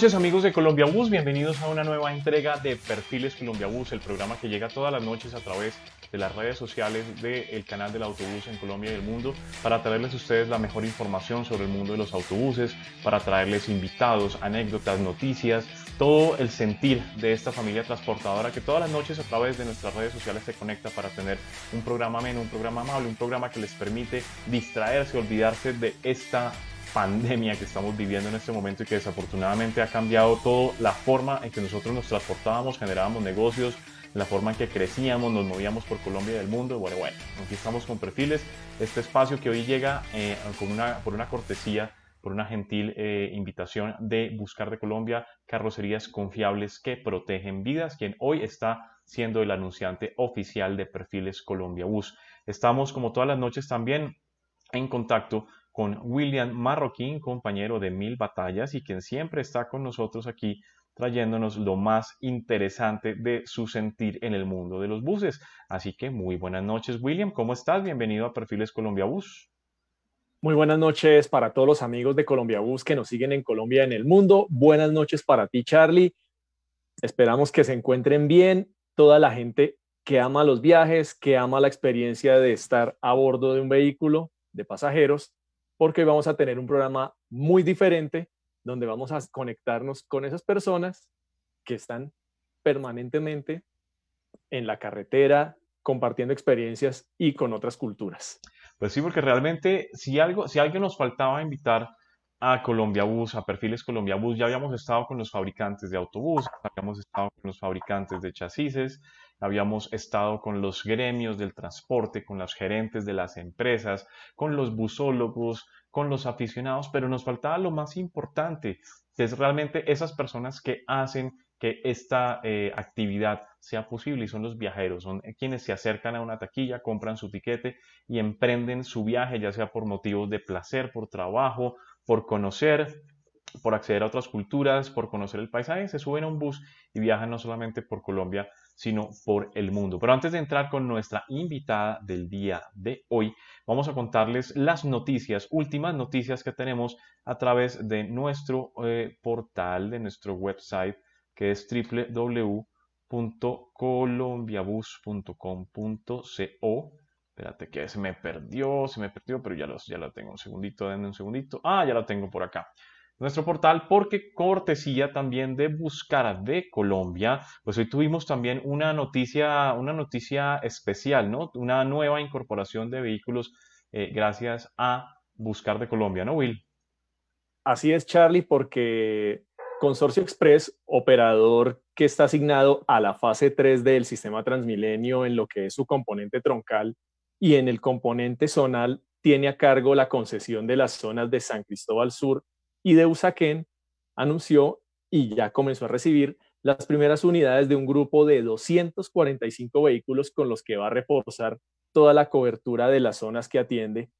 Noches amigos de Colombia Bus, bienvenidos a una nueva entrega de Perfiles Colombia Bus, el programa que llega todas las noches a través de las redes sociales del canal del autobús en Colombia y el mundo para traerles a ustedes la mejor información sobre el mundo de los autobuses, para traerles invitados, anécdotas, noticias, todo el sentir de esta familia transportadora que todas las noches a través de nuestras redes sociales se conecta para tener un programa ameno, un programa amable, un programa que les permite distraerse, olvidarse de esta pandemia que estamos viviendo en este momento y que desafortunadamente ha cambiado toda la forma en que nosotros nos transportábamos, generábamos negocios, la forma en que crecíamos, nos movíamos por Colombia y el mundo. Bueno, bueno, aquí estamos con perfiles. Este espacio que hoy llega eh, con una, por una cortesía, por una gentil eh, invitación de Buscar de Colombia, carrocerías confiables que protegen vidas, quien hoy está siendo el anunciante oficial de Perfiles Colombia Bus. Estamos como todas las noches también en contacto con William Marroquín, compañero de Mil Batallas y quien siempre está con nosotros aquí trayéndonos lo más interesante de su sentir en el mundo de los buses. Así que muy buenas noches, William. ¿Cómo estás? Bienvenido a Perfiles Colombia Bus. Muy buenas noches para todos los amigos de Colombia Bus que nos siguen en Colombia y en el mundo. Buenas noches para ti, Charlie. Esperamos que se encuentren bien toda la gente que ama los viajes, que ama la experiencia de estar a bordo de un vehículo de pasajeros porque vamos a tener un programa muy diferente donde vamos a conectarnos con esas personas que están permanentemente en la carretera, compartiendo experiencias y con otras culturas. Pues sí, porque realmente si algo, si algo nos faltaba invitar a Colombia Bus, a Perfiles Colombia Bus, ya habíamos estado con los fabricantes de autobús, habíamos estado con los fabricantes de chasis, habíamos estado con los gremios del transporte, con los gerentes de las empresas, con los busólogos, con los aficionados, pero nos faltaba lo más importante, que es realmente esas personas que hacen que esta eh, actividad sea posible y son los viajeros, son quienes se acercan a una taquilla, compran su tiquete y emprenden su viaje, ya sea por motivos de placer, por trabajo, por conocer, por acceder a otras culturas, por conocer el paisaje, se suben a un bus y viajan no solamente por Colombia, sino por el mundo. Pero antes de entrar con nuestra invitada del día de hoy, vamos a contarles las noticias, últimas noticias que tenemos a través de nuestro eh, portal, de nuestro website, que es www.colombiabus.com.co. Espérate que se me perdió, se me perdió, pero ya, los, ya lo tengo. Un segundito, denme un segundito. Ah, ya lo tengo por acá nuestro portal porque cortesía también de Buscar de Colombia, pues hoy tuvimos también una noticia, una noticia especial, ¿no? Una nueva incorporación de vehículos eh, gracias a Buscar de Colombia, ¿no, Will? Así es, Charlie, porque Consorcio Express, operador que está asignado a la fase 3 del sistema Transmilenio en lo que es su componente troncal y en el componente zonal, tiene a cargo la concesión de las zonas de San Cristóbal Sur y de Usaquén anunció y ya comenzó a recibir las primeras unidades de un grupo de 245 vehículos con los que va a reforzar toda la cobertura de las zonas que atiende.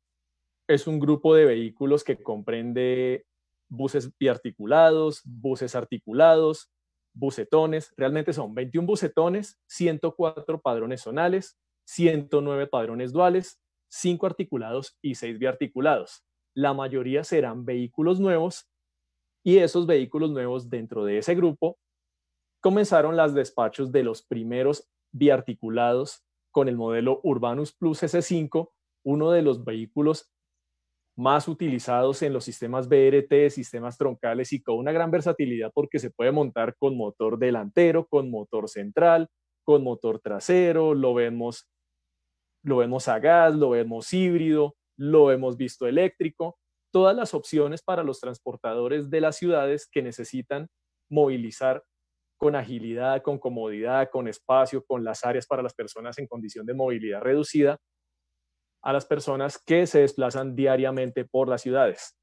Es un grupo de vehículos que comprende buses biarticulados, buses articulados, bucetones. Realmente son 21 bucetones, 104 padrones zonales, 109 padrones duales, 5 articulados y 6 biarticulados la mayoría serán vehículos nuevos y esos vehículos nuevos dentro de ese grupo comenzaron las despachos de los primeros biarticulados con el modelo Urbanus Plus S5, uno de los vehículos más utilizados en los sistemas BRT, sistemas troncales y con una gran versatilidad porque se puede montar con motor delantero, con motor central, con motor trasero, lo vemos, lo vemos a gas, lo vemos híbrido, lo hemos visto eléctrico, todas las opciones para los transportadores de las ciudades que necesitan movilizar con agilidad, con comodidad, con espacio, con las áreas para las personas en condición de movilidad reducida, a las personas que se desplazan diariamente por las ciudades.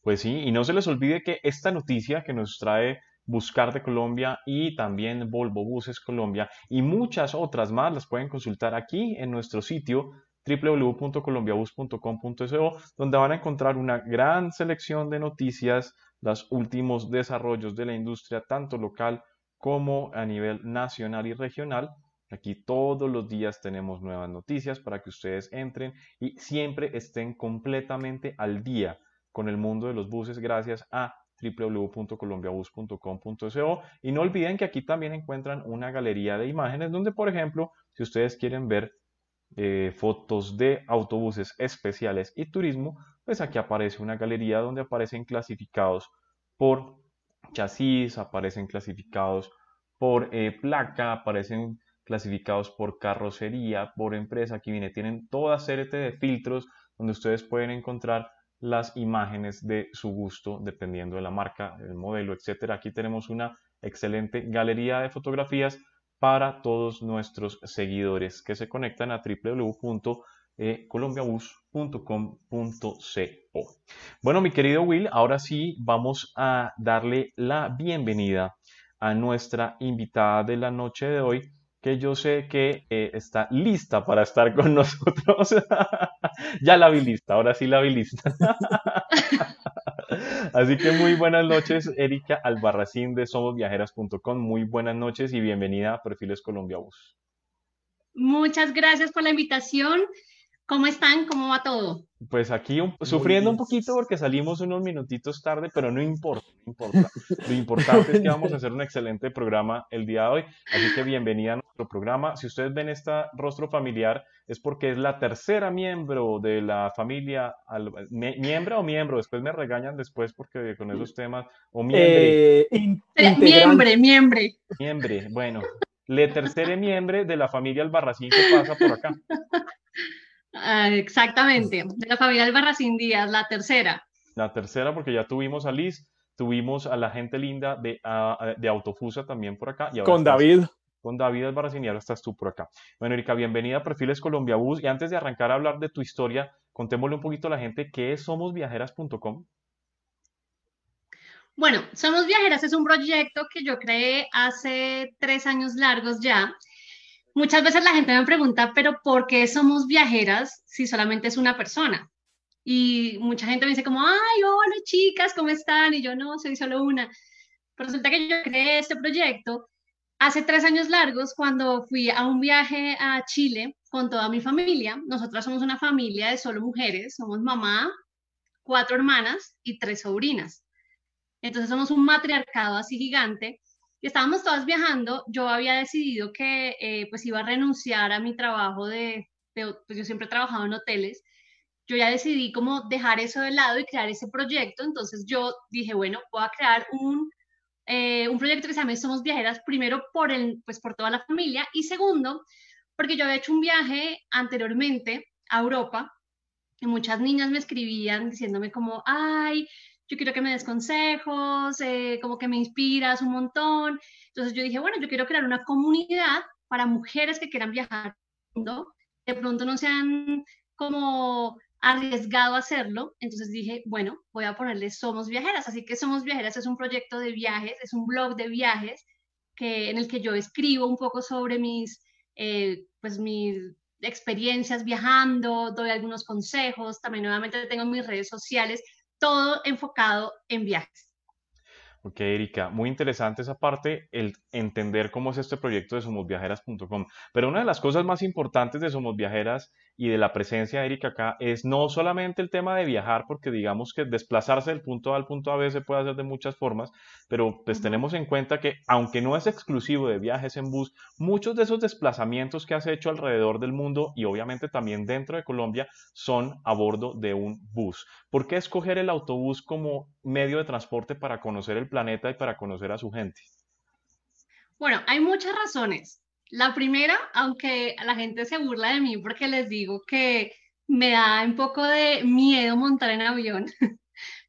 Pues sí, y no se les olvide que esta noticia que nos trae Buscar de Colombia y también Volvo Buses Colombia y muchas otras más las pueden consultar aquí en nuestro sitio www.colombiabus.com.co, donde van a encontrar una gran selección de noticias, los últimos desarrollos de la industria, tanto local como a nivel nacional y regional. Aquí todos los días tenemos nuevas noticias para que ustedes entren y siempre estén completamente al día con el mundo de los buses gracias a www.colombiabus.com.co y no olviden que aquí también encuentran una galería de imágenes donde, por ejemplo, si ustedes quieren ver eh, fotos de autobuses especiales y turismo, pues aquí aparece una galería donde aparecen clasificados por chasis, aparecen clasificados por eh, placa, aparecen clasificados por carrocería, por empresa. Aquí viene, tienen toda serie de filtros donde ustedes pueden encontrar las imágenes de su gusto dependiendo de la marca, el modelo, etcétera. Aquí tenemos una excelente galería de fotografías para todos nuestros seguidores que se conectan a www.colombiabus.com.co. Bueno, mi querido Will, ahora sí vamos a darle la bienvenida a nuestra invitada de la noche de hoy, que yo sé que eh, está lista para estar con nosotros. ya la vi lista, ahora sí la vi lista. Así que muy buenas noches, Erika Albarracín de somosviajeras.com. Muy buenas noches y bienvenida a Perfiles Colombia Bus. Muchas gracias por la invitación. ¿Cómo están? ¿Cómo va todo? Pues aquí sufriendo un poquito porque salimos unos minutitos tarde, pero no importa, no importa. Lo importante es que vamos a hacer un excelente programa el día de hoy. Así que bienvenida a nuestro programa. Si ustedes ven este rostro familiar, es porque es la tercera miembro de la familia, miembro o miembro, después me regañan después porque con esos temas, o miembre. Eh, miembre, miembre. Miembre, bueno, le tercera miembro de la familia Albarracín que pasa por acá. Ah, exactamente, de la familia Albarracín Díaz, la tercera. La tercera, porque ya tuvimos a Liz, tuvimos a la gente linda de, de Autofusa también por acá. Y con David. Con David Albarracín y ahora estás tú por acá. Bueno, Erika, bienvenida a Perfiles Colombia Bus. Y antes de arrancar a hablar de tu historia, contémosle un poquito a la gente qué es somosviajeras.com. Bueno, Somos Viajeras es un proyecto que yo creé hace tres años largos ya muchas veces la gente me pregunta, pero ¿por qué somos viajeras si solamente es una persona? Y mucha gente me dice como, ay, hola chicas, ¿cómo están? Y yo no, soy solo una. Pero resulta que yo creé este proyecto hace tres años largos cuando fui a un viaje a Chile con toda mi familia. Nosotras somos una familia de solo mujeres, somos mamá, cuatro hermanas y tres sobrinas. Entonces somos un matriarcado así gigante y estábamos todas viajando, yo había decidido que eh, pues iba a renunciar a mi trabajo de, pues yo siempre he trabajado en hoteles, yo ya decidí como dejar eso de lado y crear ese proyecto, entonces yo dije, bueno, voy a crear un, eh, un proyecto que se llama Somos Viajeras, primero por, el, pues por toda la familia y segundo, porque yo había hecho un viaje anteriormente a Europa y muchas niñas me escribían diciéndome como, ay, yo quiero que me des consejos, eh, como que me inspiras un montón. Entonces yo dije, bueno, yo quiero crear una comunidad para mujeres que quieran viajar mundo, de pronto no se han como arriesgado a hacerlo, entonces dije, bueno, voy a ponerle Somos Viajeras, así que Somos Viajeras es un proyecto de viajes, es un blog de viajes que, en el que yo escribo un poco sobre mis, eh, pues mis experiencias viajando, doy algunos consejos, también nuevamente tengo mis redes sociales todo enfocado en viajes. Ok, Erika, muy interesante esa parte, el entender cómo es este proyecto de somosviajeras.com. Pero una de las cosas más importantes de Somos Viajeras y de la presencia de Erika acá es no solamente el tema de viajar, porque digamos que desplazarse del punto A al punto A se puede hacer de muchas formas, pero pues tenemos en cuenta que aunque no es exclusivo de viajes en bus, muchos de esos desplazamientos que has hecho alrededor del mundo y obviamente también dentro de Colombia son a bordo de un bus. ¿Por qué escoger el autobús como medio de transporte para conocer el planeta y para conocer a su gente? Bueno, hay muchas razones. La primera, aunque la gente se burla de mí porque les digo que me da un poco de miedo montar en avión.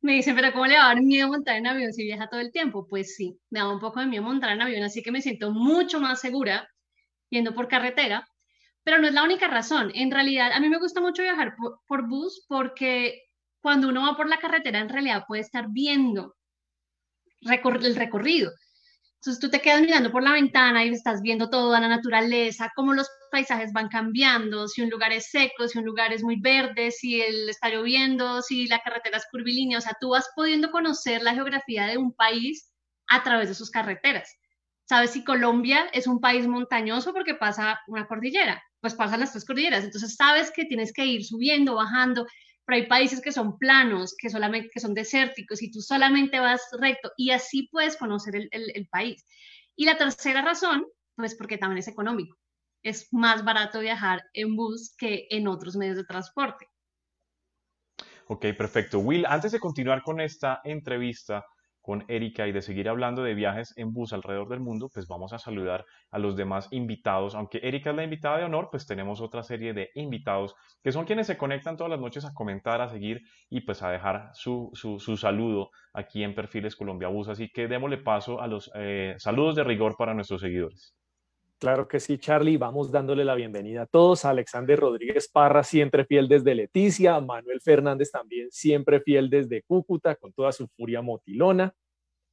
me dicen, pero ¿cómo le va a dar miedo montar en avión si viaja todo el tiempo? Pues sí, me da un poco de miedo montar en avión, así que me siento mucho más segura yendo por carretera. Pero no es la única razón. En realidad, a mí me gusta mucho viajar por bus porque cuando uno va por la carretera, en realidad puede estar viendo el recorrido. Entonces tú te quedas mirando por la ventana y estás viendo toda la naturaleza, cómo los paisajes van cambiando, si un lugar es seco, si un lugar es muy verde, si el, está lloviendo, si la carretera es curvilínea. O sea, tú vas pudiendo conocer la geografía de un país a través de sus carreteras. ¿Sabes si Colombia es un país montañoso porque pasa una cordillera? Pues pasan las tres cordilleras. Entonces sabes que tienes que ir subiendo, bajando. Pero hay países que son planos, que solamente son desérticos y tú solamente vas recto y así puedes conocer el, el país. Y la tercera razón, pues porque también es económico. Es más barato viajar en bus que en otros medios de transporte. Ok, perfecto. Will, antes de continuar con esta entrevista, con Erika y de seguir hablando de viajes en bus alrededor del mundo, pues vamos a saludar a los demás invitados. Aunque Erika es la invitada de honor, pues tenemos otra serie de invitados que son quienes se conectan todas las noches a comentar, a seguir y pues a dejar su, su, saludo aquí en Perfiles Colombia Bus. Así que démosle paso a los eh, saludos de rigor para nuestros seguidores. Claro que sí, Charlie. Vamos dándole la bienvenida a todos. Alexander Rodríguez Parra, siempre fiel desde Leticia. Manuel Fernández también, siempre fiel desde Cúcuta, con toda su furia motilona.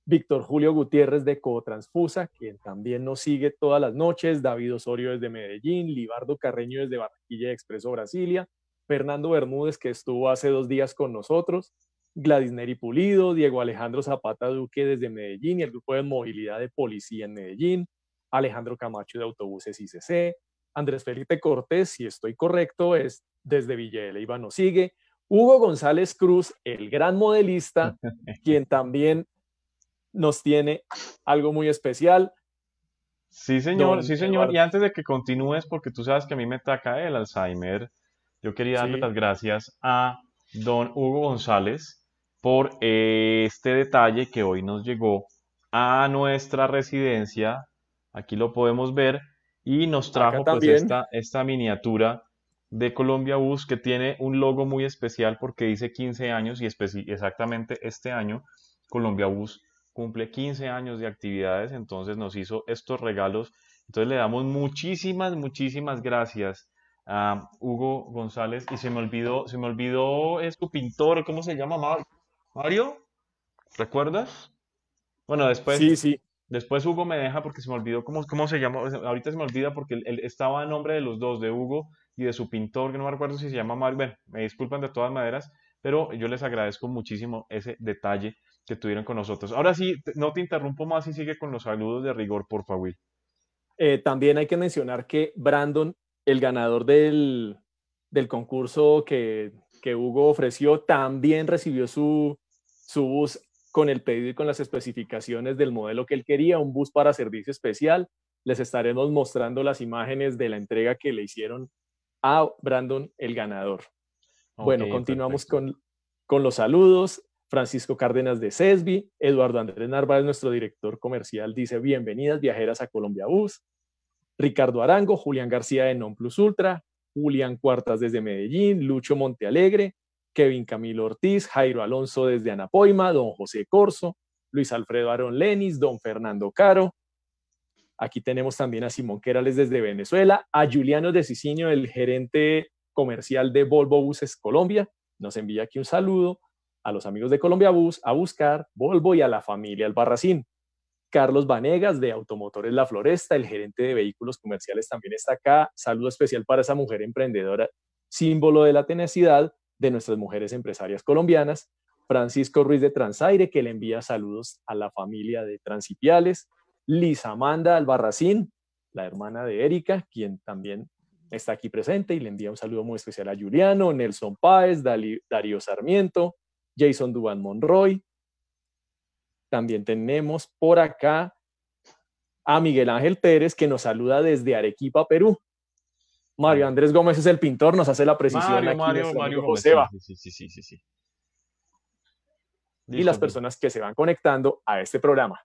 Víctor Julio Gutiérrez de Cotransfusa, quien también nos sigue todas las noches. David Osorio desde Medellín. Libardo Carreño desde Barranquilla Expreso Brasilia. Fernando Bermúdez, que estuvo hace dos días con nosotros. Gladys Neri Pulido, Diego Alejandro Zapata Duque desde Medellín y el grupo de movilidad de policía en Medellín. Alejandro Camacho de Autobuses ICC, Andrés Felipe Cortés, si estoy correcto, es desde Villa de nos sigue, Hugo González Cruz, el gran modelista, quien también nos tiene algo muy especial. Sí, señor, sí, señor. Y antes de que continúes, porque tú sabes que a mí me ataca el Alzheimer, yo quería darle las gracias a don Hugo González por este detalle que hoy nos llegó a nuestra residencia Aquí lo podemos ver y nos trajo pues esta, esta miniatura de Colombia Bus que tiene un logo muy especial porque dice 15 años y exactamente este año Colombia Bus cumple 15 años de actividades, entonces nos hizo estos regalos. Entonces le damos muchísimas, muchísimas gracias a Hugo González y se me olvidó, se me olvidó, es tu pintor, ¿cómo se llama? Mario, ¿recuerdas? Bueno, después, sí, sí. Después Hugo me deja porque se me olvidó cómo, cómo se llama. Ahorita se me olvida porque estaba a nombre de los dos, de Hugo y de su pintor, que no me recuerdo si se llama Mario. Bueno, me disculpan de todas maneras, pero yo les agradezco muchísimo ese detalle que tuvieron con nosotros. Ahora sí, no te interrumpo más y sigue con los saludos de rigor, por favor. Eh, también hay que mencionar que Brandon, el ganador del, del concurso que, que, Hugo ofreció, también recibió su, su bus con el pedido y con las especificaciones del modelo que él quería, un bus para servicio especial. Les estaremos mostrando las imágenes de la entrega que le hicieron a Brandon, el ganador. bueno, continuamos con, con los saludos. Francisco Cárdenas de CESBI, Eduardo Andrés Narváez, nuestro director comercial, dice bienvenidas viajeras a Colombia Bus. Ricardo Arango, Julián García de Non Plus Ultra, Julián Cuartas desde Medellín, Lucho Montealegre, Kevin Camilo Ortiz, Jairo Alonso desde Anapoima, don José Corso, Luis Alfredo Aaron Lenis, don Fernando Caro. Aquí tenemos también a Simón Querales desde Venezuela, a Juliano de Cicinio, el gerente comercial de Volvo Buses Colombia. Nos envía aquí un saludo a los amigos de Colombia Bus, a buscar Volvo y a la familia Albarracín. Carlos Vanegas de Automotores La Floresta, el gerente de vehículos comerciales también está acá. Saludo especial para esa mujer emprendedora, símbolo de la tenacidad de nuestras mujeres empresarias colombianas, Francisco Ruiz de Transaire, que le envía saludos a la familia de Transipiales, Lisa Amanda Albarracín, la hermana de Erika, quien también está aquí presente y le envía un saludo muy especial a Juliano, Nelson Páez, Darío Sarmiento, Jason Duban Monroy. También tenemos por acá a Miguel Ángel Pérez, que nos saluda desde Arequipa, Perú. Mario Andrés Gómez es el pintor, nos hace la precisión. Mario, Mario, Mario Joseba. Sí, sí, sí, sí, sí. Y las personas que se van conectando a este programa.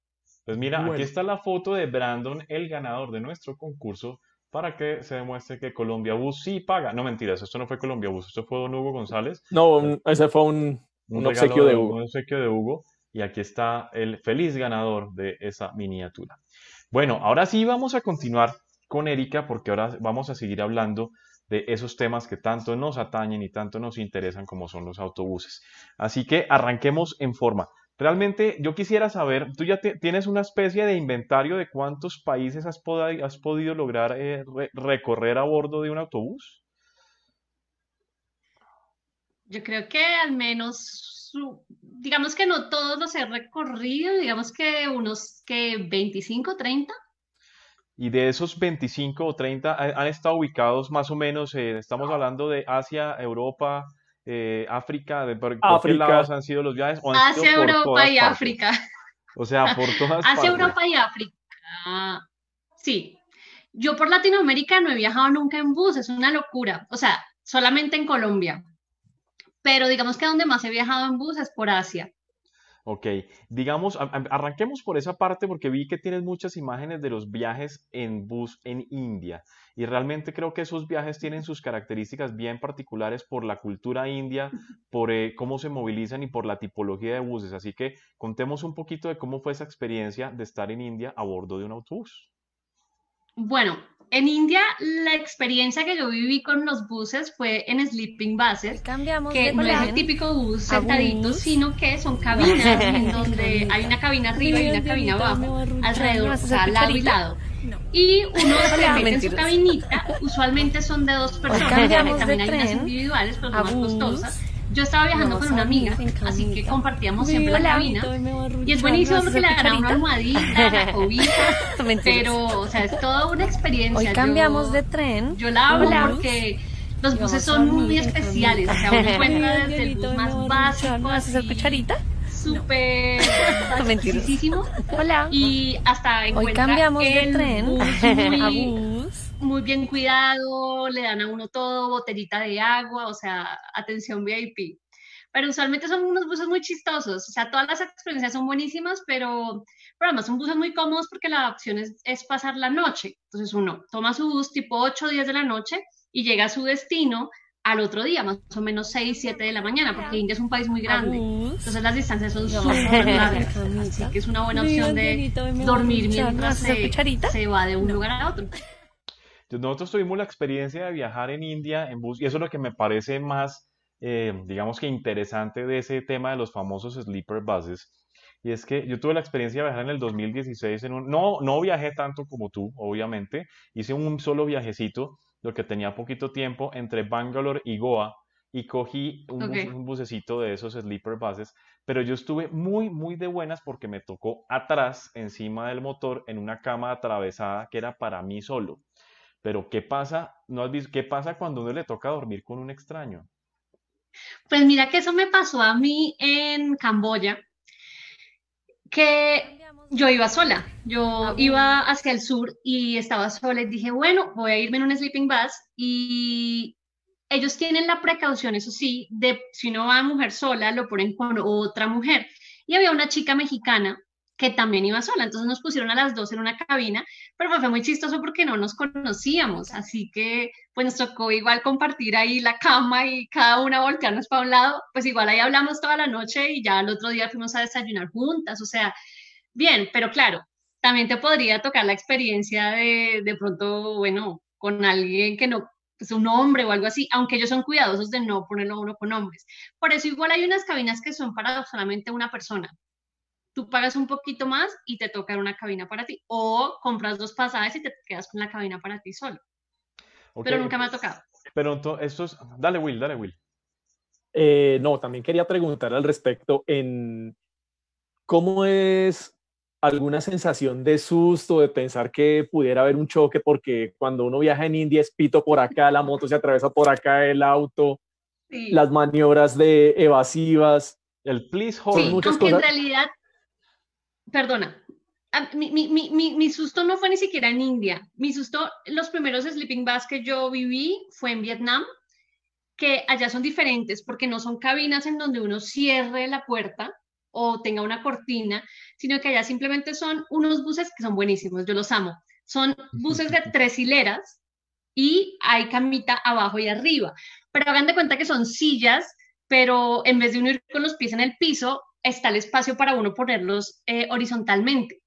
Pues mira, aquí está la foto de Brandon, el ganador de nuestro concurso, para que se demuestre que Colombia Bus sí paga. No mentiras, esto no fue Colombia Bus, esto fue Don Hugo González. No, ese fue un, obsequio de Hugo. Un obsequio de Hugo. Y aquí está el feliz ganador de esa miniatura. Bueno, ahora sí vamos a continuar con Erika porque ahora vamos a seguir hablando de esos temas que tanto nos atañen y tanto nos interesan como son los autobuses. Así que arranquemos en forma. Realmente yo quisiera saber, tú ya tienes una especie de inventario de cuántos países has, podido lograr eh, recorrer a bordo de un autobús. Yo creo que al menos, digamos que no todos los he recorrido, digamos que unos que 25, 30. Y de esos 25 o 30 han estado ubicados más o menos, eh, estamos hablando de Asia, Europa, eh, África? De, ¿Por, qué lados han sido los viajes? Hacia Europa y África. O sea, por todas Hacia Europa y África. Sí. Yo por Latinoamérica no he viajado nunca en bus, es una locura. O sea, solamente en Colombia. Pero digamos que donde más he viajado en bus es por Asia. Ok, digamos, arranquemos por esa parte porque vi que tienes muchas imágenes de los viajes en bus en India y realmente creo que esos viajes tienen sus características bien particulares por la cultura india, por eh, cómo se movilizan y por la tipología de buses. Así que contemos un poquito de cómo fue esa experiencia de estar en India a bordo de un autobús. Bueno, en India la experiencia que yo viví con los buses fue en sleeping buses, que no es el típico bus sentadito, sino que son cabinas en donde hay una cabina arriba y una cabina abajo, alrededor, o sea, lado y lado. Y uno se mete en su cabinita, usualmente son de dos personas, también hay unas individuales, pero son más costosas yo estaba viajando con una amiga, así que compartíamos siempre la cabina. Y es buenísimo porque le dan una almohadita, la cobija, pero, o sea, es toda una experiencia. Hoy cambiamos de tren. Yo la amo porque los buses son muy especiales. O sea, uno encuentra desde el bus más básico. ¿Vas a hacer cucharita? Súper basiquísimo. Hola. Y hasta encuentra Hoy cambiamos de tren muy, a bus muy bien cuidado, le dan a uno todo, botellita de agua, o sea, atención VIP. Pero usualmente son unos buses muy chistosos, o sea, todas las experiencias son buenísimas, pero, pero además son buses muy cómodos porque la opción es, es pasar la noche. Entonces uno toma su bus tipo 8 o 10 de la noche y llega a su destino al otro día, más o menos 6, 7 de la mañana, porque India es un país muy grande. Entonces las distancias son súper largas. Así que es una buena opción de dormir mientras se, se va de un lugar a otro. Nosotros tuvimos la experiencia de viajar en India en bus y eso es lo que me parece más, eh, digamos que interesante de ese tema de los famosos sleeper buses. Y es que yo tuve la experiencia de viajar en el 2016 en un... No, no viajé tanto como tú, obviamente. Hice un solo viajecito, lo que tenía poquito tiempo, entre Bangalore y Goa. Y cogí un, un bucecito de esos sleeper buses. Pero yo estuve muy, muy de buenas porque me tocó atrás, encima del motor, en una cama atravesada que era para mí solo. Pero ¿qué pasa? ¿No has visto qué pasa cuando uno le toca dormir con un extraño? Pues mira que eso me pasó a mí en Camboya, que yo iba sola, yo iba hacia el sur y estaba sola y dije, bueno, voy a irme en un sleeping bus y ellos tienen la precaución, eso sí, de si no va mujer sola, lo ponen con otra mujer. Y había una chica mexicana que también iba sola. Entonces nos pusieron a las dos en una cabina, pero fue muy chistoso porque no nos conocíamos, así que pues nos tocó igual compartir ahí la cama y cada una voltearnos para un lado, pues igual ahí hablamos toda la noche y ya el otro día fuimos a desayunar juntas, o sea, bien, pero claro, también te podría tocar la experiencia de de pronto, bueno, con alguien que no pues un hombre o algo así, aunque ellos son cuidadosos de no ponerlo uno con hombres. Por eso igual hay unas cabinas que son para solamente una persona, tú pagas un poquito más y te toca una cabina para ti. O compras dos pasajes y te quedas con la cabina para ti solo. Pero nunca me ha tocado. Pero esto es... Dale, Will, dale, Will. Eh, no, también quería preguntar al respecto en cómo es alguna sensación de susto, de pensar que pudiera haber un choque, porque cuando uno viaja en India es pito por acá, la moto se atraviesa por acá, el auto, las maniobras de evasivas. El please hold. Sí, aunque en realidad perdona, mi, mi, mi, mi, susto no fue ni siquiera en India. Mi susto, los primeros sleeping bags que yo viví fue en Vietnam, que allá son diferentes porque no son cabinas en donde uno cierre la puerta o tenga una cortina, sino que allá simplemente son unos buses que son buenísimos, yo los amo. Son buses de tres hileras y hay camita abajo y arriba. Pero hagan de cuenta que son sillas, pero en vez de uno ir con los pies en el piso, está el espacio para uno ponerlos eh, horizontalmente.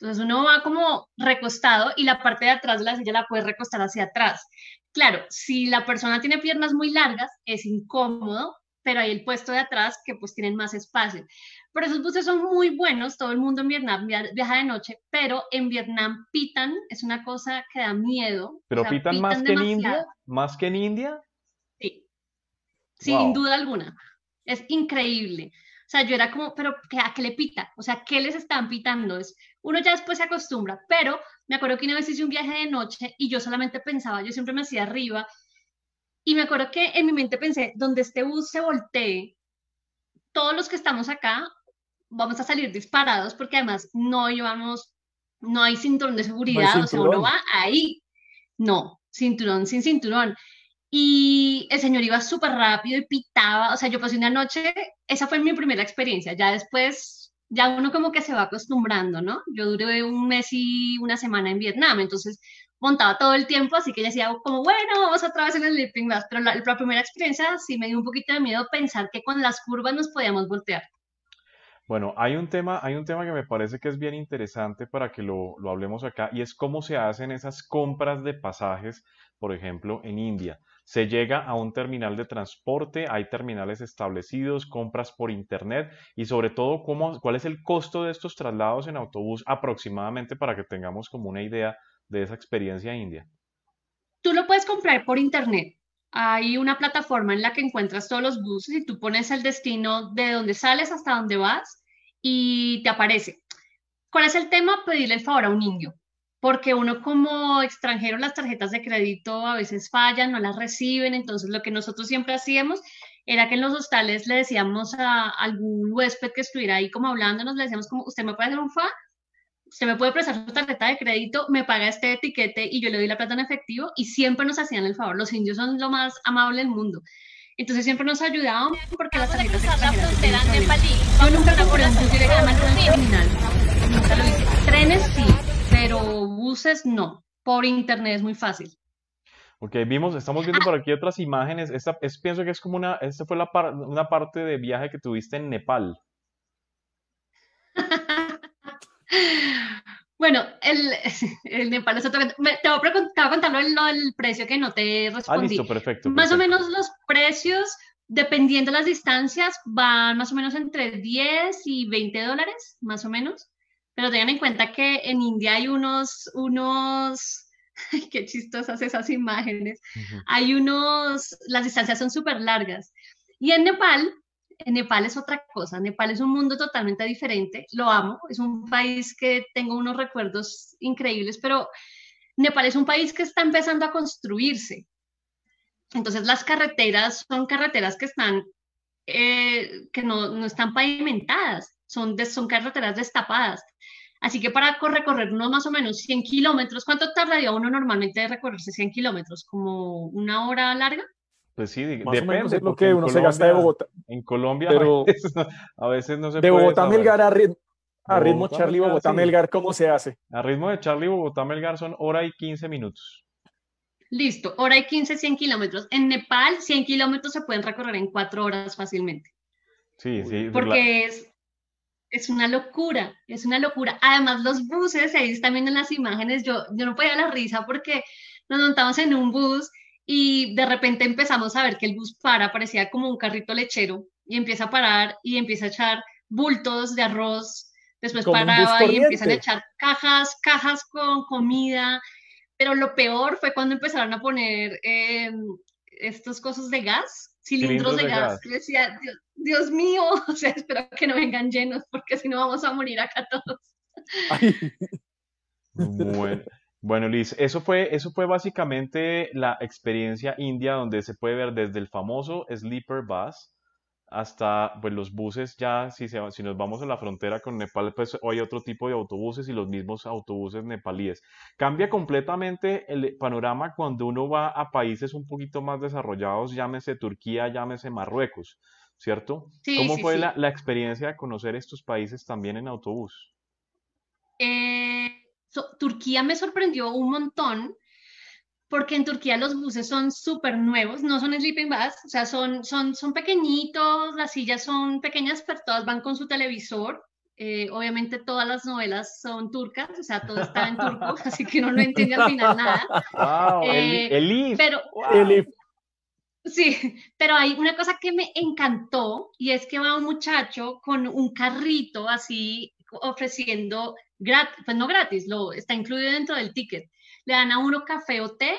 Entonces uno va como recostado y la parte de atrás de la silla la puede recostar hacia atrás. Claro, si la persona tiene piernas muy largas, es incómodo, pero hay el puesto de atrás que pues tienen más espacio. Pero esos buses son muy buenos, todo el mundo en Vietnam viaja de noche, pero en Vietnam pitan, es una cosa que da miedo. ¿Pero pitan, más que en India? ¿Más que en India? Sí, sin duda alguna. Es increíble. O sea, yo era como, pero ¿a qué le pita? O sea, ¿qué les están pitando? Es, uno ya después se acostumbra, pero me acuerdo que una vez hice un viaje de noche y yo solamente pensaba, yo siempre me hacía arriba Y me acuerdo que en mi mente pensé, donde este bus se voltee, todos los que estamos acá vamos a salir disparados porque además no llevamos, no hay cinturón de seguridad, o sea, uno va ahí. No, cinturón sin cinturón. Y el señor iba súper rápido y pitaba, o sea, yo pasé una noche, esa fue mi primera experiencia, ya después, ya uno como que se va acostumbrando, ¿no? Yo duré un mes y una semana en Vietnam, entonces montaba todo el tiempo, así que decía como, bueno, vamos otra vez en el Sleeping Bus, pero la, la primera experiencia sí me dio un poquito de miedo pensar que con las curvas nos podíamos voltear. Bueno, hay un tema, hay un tema que me parece que es bien interesante para que lo, lo hablemos acá y es cómo se hacen esas compras de pasajes, por ejemplo, en India. Se llega a un terminal de transporte, hay terminales establecidos, compras por internet y sobre todo cuál es el costo de estos traslados en autobús aproximadamente para que tengamos como una idea de esa experiencia india. Tú lo puedes comprar por internet. Hay una plataforma en la que encuentras todos los buses y tú pones el destino de donde sales hasta donde vas y te aparece. ¿Cuál es el tema? Pedirle el favor a un niño porque uno como extranjero las tarjetas de crédito a veces fallan, no las reciben, entonces lo que nosotros siempre hacíamos era que en los hostales le decíamos a algún huésped que estuviera ahí como hablándonos, le decíamos como, usted me puede hacer un fa, usted me puede prestar su tarjeta de crédito, me paga este etiquete y yo le doy la plata en efectivo y siempre nos hacían el favor, los indios son lo más amable del mundo. Entonces siempre nos ayudaban porque las tarjetas de la frontera Yo nunca compré un directamente lo hice. Trenes sí, pero buses no. Por internet es muy fácil. Ok, vimos, estamos viendo por aquí otras imágenes. Esta es, pienso que es como una, esta fue la una parte de viaje que tuviste en Nepal. bueno, el, el, Nepal es otro. te voy a contar el, precio que no te respondí. Ah, listo, perfecto. Más o menos los precios, dependiendo de las distancias, van más o menos entre 10 y 20 dólares, más o menos. Pero tengan en cuenta que en India hay unos, unos, qué chistosas esas imágenes, hay unos, las distancias son súper largas. Y en Nepal, en Nepal es otra cosa, Nepal es un mundo totalmente diferente, lo amo, es un país que tengo unos recuerdos increíbles, pero Nepal es un país que está empezando a construirse. Entonces las carreteras son carreteras que están, eh, que no, no, están pavimentadas, son, son carreteras destapadas. Así que para recorrer uno más o menos 100 kilómetros, ¿cuánto tardaría uno normalmente de recorrerse 100 kilómetros? ¿Como una hora larga? Pues sí, más depende. lo que uno se gasta de Bogotá. En Colombia pero a, veces no, se de Bogotá Melgar a ritmo, a ritmo Charlie Bogotá Melgar, ¿cómo se hace? A ritmo de Charlie Bogotá Melgar son hora y 15 minutos. Listo, hora y 15, 100 kilómetros. En Nepal, 100 kilómetros se pueden recorrer en 4 horas fácilmente. Sí, sí. Porque es es una locura, es una locura. Además, los buses, ahí están viendo las imágenes, yo, yo no podía la risa porque nos montamos en un bus y de repente empezamos a ver que el bus para, parecía como un carrito lechero y empieza a parar y empieza a echar bultos de arroz, después paraba y empiezan a echar cajas, cajas con comida, pero lo peor fue cuando empezaron a poner eh, estos cosas de gas, cilindros, de, gas. decía, Dios, mío, o sea, espero que no vengan llenos, porque si no vamos a morir acá todos. Bueno, bueno, Liz, eso fue, eso fue básicamente la experiencia india donde se puede ver desde el famoso sleeper bus hasta pues, los buses ya, si, se, si nos vamos a la frontera con Nepal, pues hay otro tipo de autobuses y los mismos autobuses nepalíes. Cambia completamente el panorama cuando uno va a países un poquito más desarrollados, llámese Turquía, llámese Marruecos, ¿cierto? ¿Cómo fue La, la, experiencia de conocer estos países también en autobús? Eh, Turquía me sorprendió un montón porque en Turquía los buses son súper nuevos, no son sleeping bus, o sea, son, son, son pequeñitos, las sillas son pequeñas, pero todas van con su televisor. Eh, obviamente todas las novelas son turcas, o sea, todo está en turco, así que uno no entiende al final nada. Wow, eh, Elif. Pero, Sí, pero hay una cosa que me encantó y es que va un muchacho con un carrito así ofreciendo gratis, pues no gratis, lo está incluido dentro del ticket le dan a uno café o té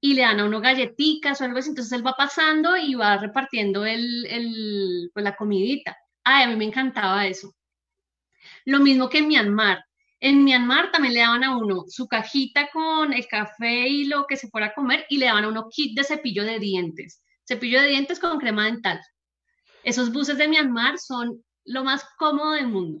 y le dan a uno galletitas o algo así, entonces él va pasando y va repartiendo el, el, pues la comidita. Ay, a mí me encantaba eso. Lo mismo que en Myanmar. En Myanmar también le daban a uno su cajita con el café y lo que se fuera a comer y le daban a uno kit de cepillo de dientes. Cepillo de dientes con crema dental. Esos buses de Myanmar son lo más cómodo del mundo.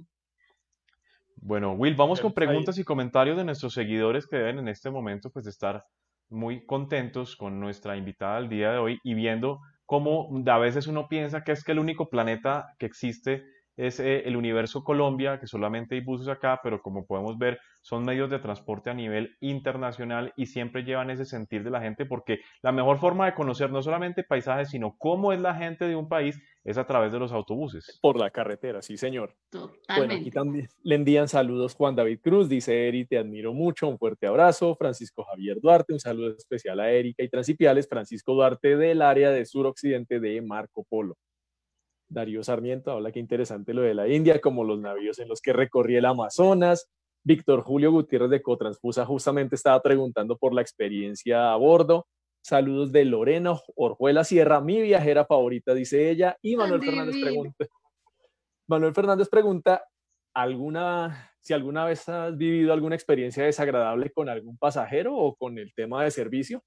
Bueno, Will, vamos con preguntas y comentarios de nuestros seguidores que deben en este momento pues estar muy contentos con nuestra invitada al día de hoy y viendo cómo a veces uno piensa que es que el único planeta que existe es eh, el universo Colombia, que solamente hay buses acá, pero como podemos ver, son medios de transporte a nivel internacional y siempre llevan ese sentir de la gente, porque la mejor forma de conocer no solamente paisajes, sino cómo es la gente de un país, es a través de los autobuses. Por la carretera, sí, señor. Totalmente. Bueno, aquí también le envían saludos Juan David Cruz, dice Eri, te admiro mucho, un fuerte abrazo. Francisco Javier Duarte, un saludo especial a Erika y Transipiales, Francisco Duarte del área de suroccidente de Marco Polo. Darío Sarmiento habla que interesante lo de la India, como los navíos en los que recorrí el Amazonas. Víctor Julio Gutiérrez de Cotransfusa justamente estaba preguntando por la experiencia a bordo. Saludos de Lorena Orjuela Sierra, mi viajera favorita, dice ella. Y Manuel Fernández pregunta, Manuel Fernández pregunta, ¿alguna, si alguna vez has vivido alguna experiencia desagradable con algún pasajero o con el tema de servicio?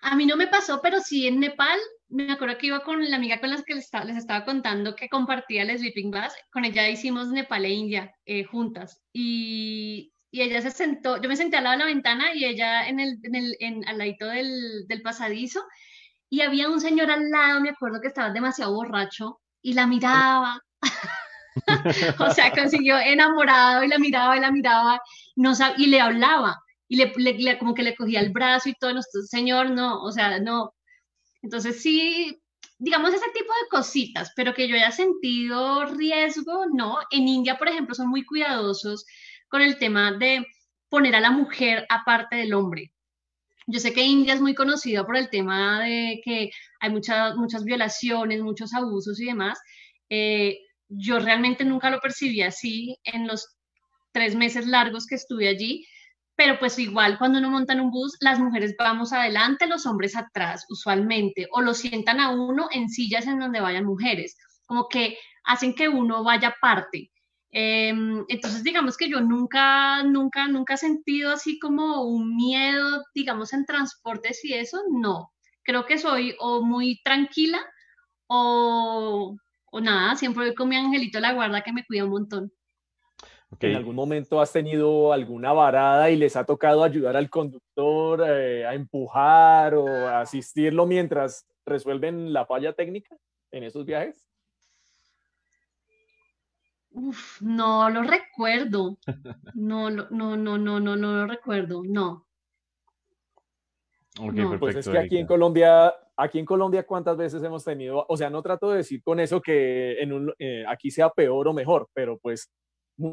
A mí no me pasó, pero sí en Nepal me acuerdo que iba con la amiga con la que les estaba, contando que compartía el sleeping bus, con ella hicimos Nepal e India eh, juntas. Y, y, ella se sentó, yo me senté al lado de la ventana y ella en el, en el en, al ladito del, del pasadizo. Y había un señor al lado, me acuerdo que estaba demasiado borracho y la miraba. o sea, consiguió enamorado y la miraba y la miraba. No y le hablaba y le, le, como que le cogía el brazo y todo, señor, no, o sea, no, entonces sí, digamos ese tipo de cositas, pero que yo haya sentido riesgo, no. En India, por ejemplo, son muy cuidadosos con el tema de poner a la mujer aparte del hombre. Yo sé que India es muy conocida por el tema de que hay muchas, muchas violaciones, muchos abusos y demás. Eh, yo realmente nunca lo percibí así en los tres meses largos que estuve allí pero pues igual cuando uno monta en un bus, las mujeres vamos adelante, los hombres atrás, usualmente, o lo sientan a uno en sillas en donde vayan mujeres, como que hacen que uno vaya aparte. Em, entonces, digamos que yo nunca, nunca, nunca he sentido así como un miedo, digamos, en transportes y eso, no. Creo que soy o muy tranquila o, o nada, siempre voy con mi angelito la guarda que me cuida un montón. ¿En algún momento has tenido alguna varada y les ha tocado ayudar al conductor eh, a empujar o a asistirlo mientras resuelven la falla técnica en esos viajes? Uf, no lo recuerdo. No, no, no, no, no, no, no lo recuerdo. No. no. pues es que aquí en Colombia, aquí en Colombia, ¿cuántas veces hemos tenido? O sea, no trato de decir con eso que en un, eh, aquí sea peor o mejor, pero pues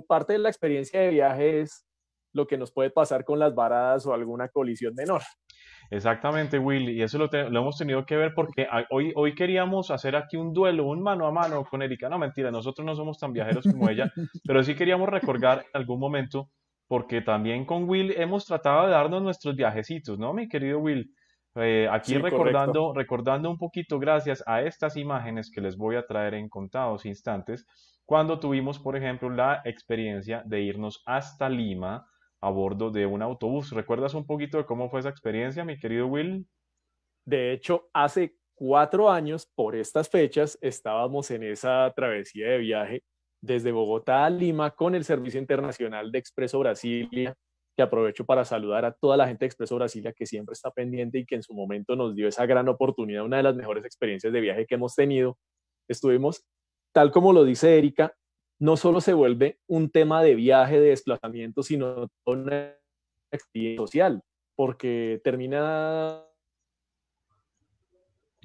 parte de la experiencia de viaje es lo que nos puede pasar con las varadas o alguna colisión menor. Exactamente, Will, y eso lo, hemos tenido que ver porque hoy, hoy queríamos hacer aquí un duelo, un mano a mano con Erika. No, mentira, nosotros no somos tan viajeros como ella, pero sí queríamos recordar en algún momento, porque también con Will hemos tratado de darnos nuestros viajecitos, ¿no, mi querido Will? Eh, aquí recordando, recordando un poquito, gracias a estas imágenes que les voy a traer en contados instantes, cuando tuvimos, por ejemplo, la experiencia de irnos hasta Lima a bordo de un autobús. ¿Recuerdas un poquito de cómo fue esa experiencia, mi querido Will? De hecho, hace cuatro años, por estas fechas, estábamos en esa travesía de viaje desde Bogotá a Lima con el Servicio Internacional de Expreso Brasilia, que aprovecho para saludar a toda la gente de Expreso Brasilia que siempre está pendiente y que en su momento nos dio esa gran oportunidad, una de las mejores experiencias de viaje que hemos tenido. Estuvimos tal como lo dice Erika, no solo se vuelve un tema de viaje, de desplazamiento, sino una experiencia social, porque termina...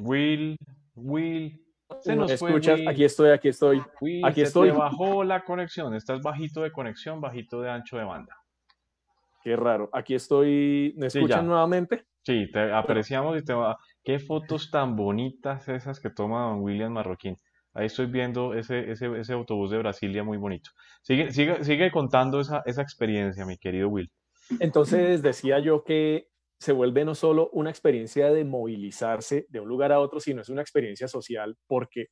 Will, Will, se nos escuchas, aquí estoy, aquí estoy. aquí estoy. Te bajó la conexión, estás bajito de conexión, bajito de ancho de banda. Qué raro, aquí estoy, ¿me escuchan nuevamente? Sí, te apreciamos y te va. Qué fotos tan bonitas esas que toma don William Marroquín. Ahí estoy viendo ese, ese, ese autobús de Brasilia muy bonito. Sigue, sigue, sigue contando esa, esa experiencia, mi querido Will. Entonces decía yo que se vuelve no solo una experiencia de movilizarse de un lugar a otro, sino es una experiencia social porque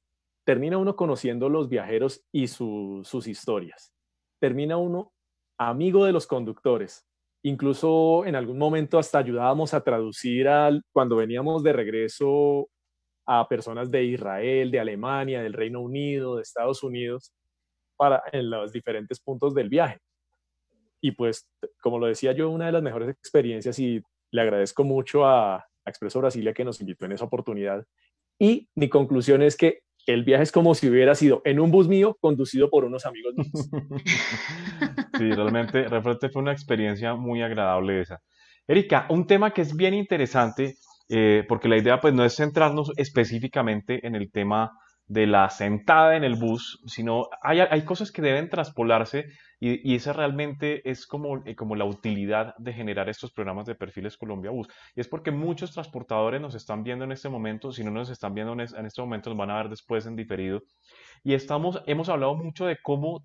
termina uno conociendo los viajeros y sus historias. termina uno amigo de los conductores. Incluso en algún momento hasta ayudábamos a traducir al, cuando veníamos de regreso a personas de Israel, de Alemania, del Reino Unido, de Estados Unidos, para, en los diferentes puntos del viaje. Y pues, como lo decía yo, una de las mejores experiencias y le agradezco mucho a, a Expreso Brasilia que nos invitó en esa oportunidad. Y mi conclusión es que el viaje es como si hubiera sido en un bus mío conducido por unos amigos míos. Sí, realmente, realmente fue una experiencia muy agradable esa. Erika, un tema que es bien interesante, eh, porque la idea pues no es centrarnos específicamente en el tema de la sentada en el bus, sino hay, hay cosas que deben traspolarse y, y esa realmente es como, eh, como la utilidad de generar estos programas de perfiles Colombia Bus. Y es porque muchos transportadores nos están viendo en este momento, si no nos están viendo en, en este momento, nos van a ver después en diferido. Y estamos, hemos hablado mucho de cómo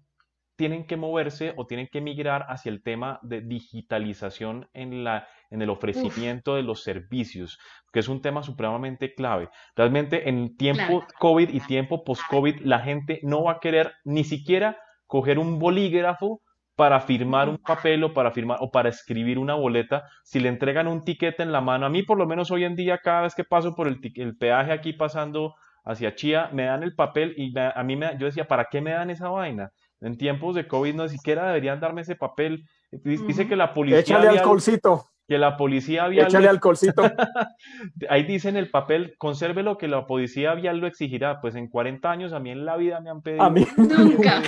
tienen que moverse o tienen que migrar hacia el tema de digitalización en, la, en el ofrecimiento de los servicios, que es un tema supremamente clave. Realmente en tiempo COVID y tiempo post-COVID, la gente no va a querer ni siquiera coger un bolígrafo para firmar un papel o para firmar o para escribir una boleta si le entregan un tiquete en la mano. A mí por lo menos hoy en día cada vez que paso por el, el peaje aquí pasando hacia Chía, me dan el papel y a mí me, yo decía, ¿para qué me dan esa vaina? En tiempos de COVID no siquiera deberían darme ese papel. Dice que la policía. Échale alcoholcito. Que la policía había. Échale alcoholcito. Ahí dice en el papel, conserve lo que la policía vial lo exigirá. Pues en 40 años a mí en la vida me han pedido. A mí Nunca.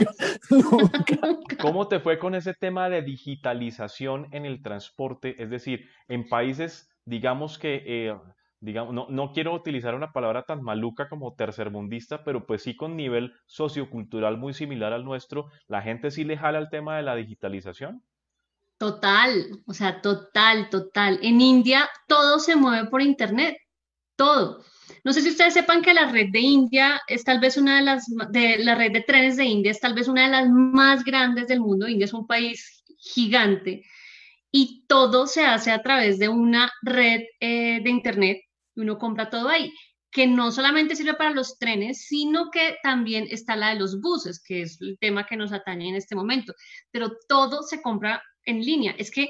nunca. ¿Cómo te fue con ese tema de digitalización en el transporte? Es decir, en países, digamos que. Eh, digamos, no, no, quiero utilizar una palabra tan maluca como tercermundista, pero pues sí con nivel sociocultural muy similar al nuestro, ¿la gente sí le jala el tema de la digitalización? Total, o sea, total, total. En India todo se mueve por Internet, todo. No sé si ustedes sepan que la red de India es tal vez una de las, de la red de trenes de India es tal vez una de las más grandes del mundo. India es un país gigante y todo se hace a través de una red eh, de Internet uno compra todo ahí, que no solamente sirve para los trenes, sino que también está la de los buses, que es el tema que nos atañe en este momento, pero todo se compra en línea. Es que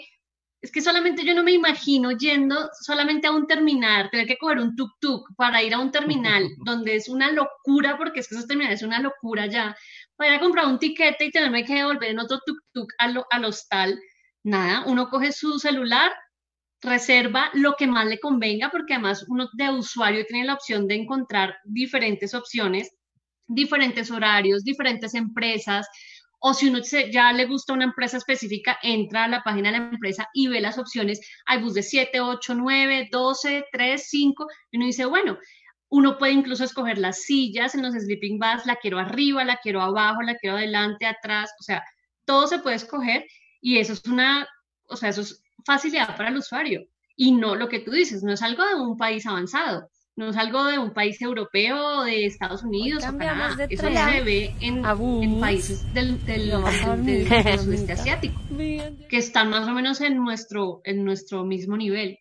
es que solamente yo no me imagino yendo solamente a un terminal, tener que coger un tuk-tuk para ir a un terminal, donde es una locura, porque es que esos terminales es una locura ya, para ir a comprar un tiquete y tenerme que devolver en otro tuk-tuk al, al hostal. Nada, uno coge su celular, reserva lo que más le convenga, porque además uno de usuario tiene la opción de encontrar diferentes opciones, diferentes horarios, diferentes empresas, o si uno ya le gusta una empresa específica, entra a la página de la empresa y ve las opciones. Hay bus de 7, 8, 9, 12, 3, 5, y uno dice, bueno, uno puede incluso escoger las sillas en los sleeping bags, la quiero arriba, la quiero abajo, la quiero adelante, atrás, o sea, todo se puede escoger y eso es una, o sea, eso es facilidad para el usuario. Y no lo que tú dices, no es algo de un país avanzado, no es algo de un país europeo, de Estados Unidos o Canadá. De Eso se ve en, en países del, del, del, del sudeste asiático, que están más o menos en nuestro, en nuestro mismo nivel.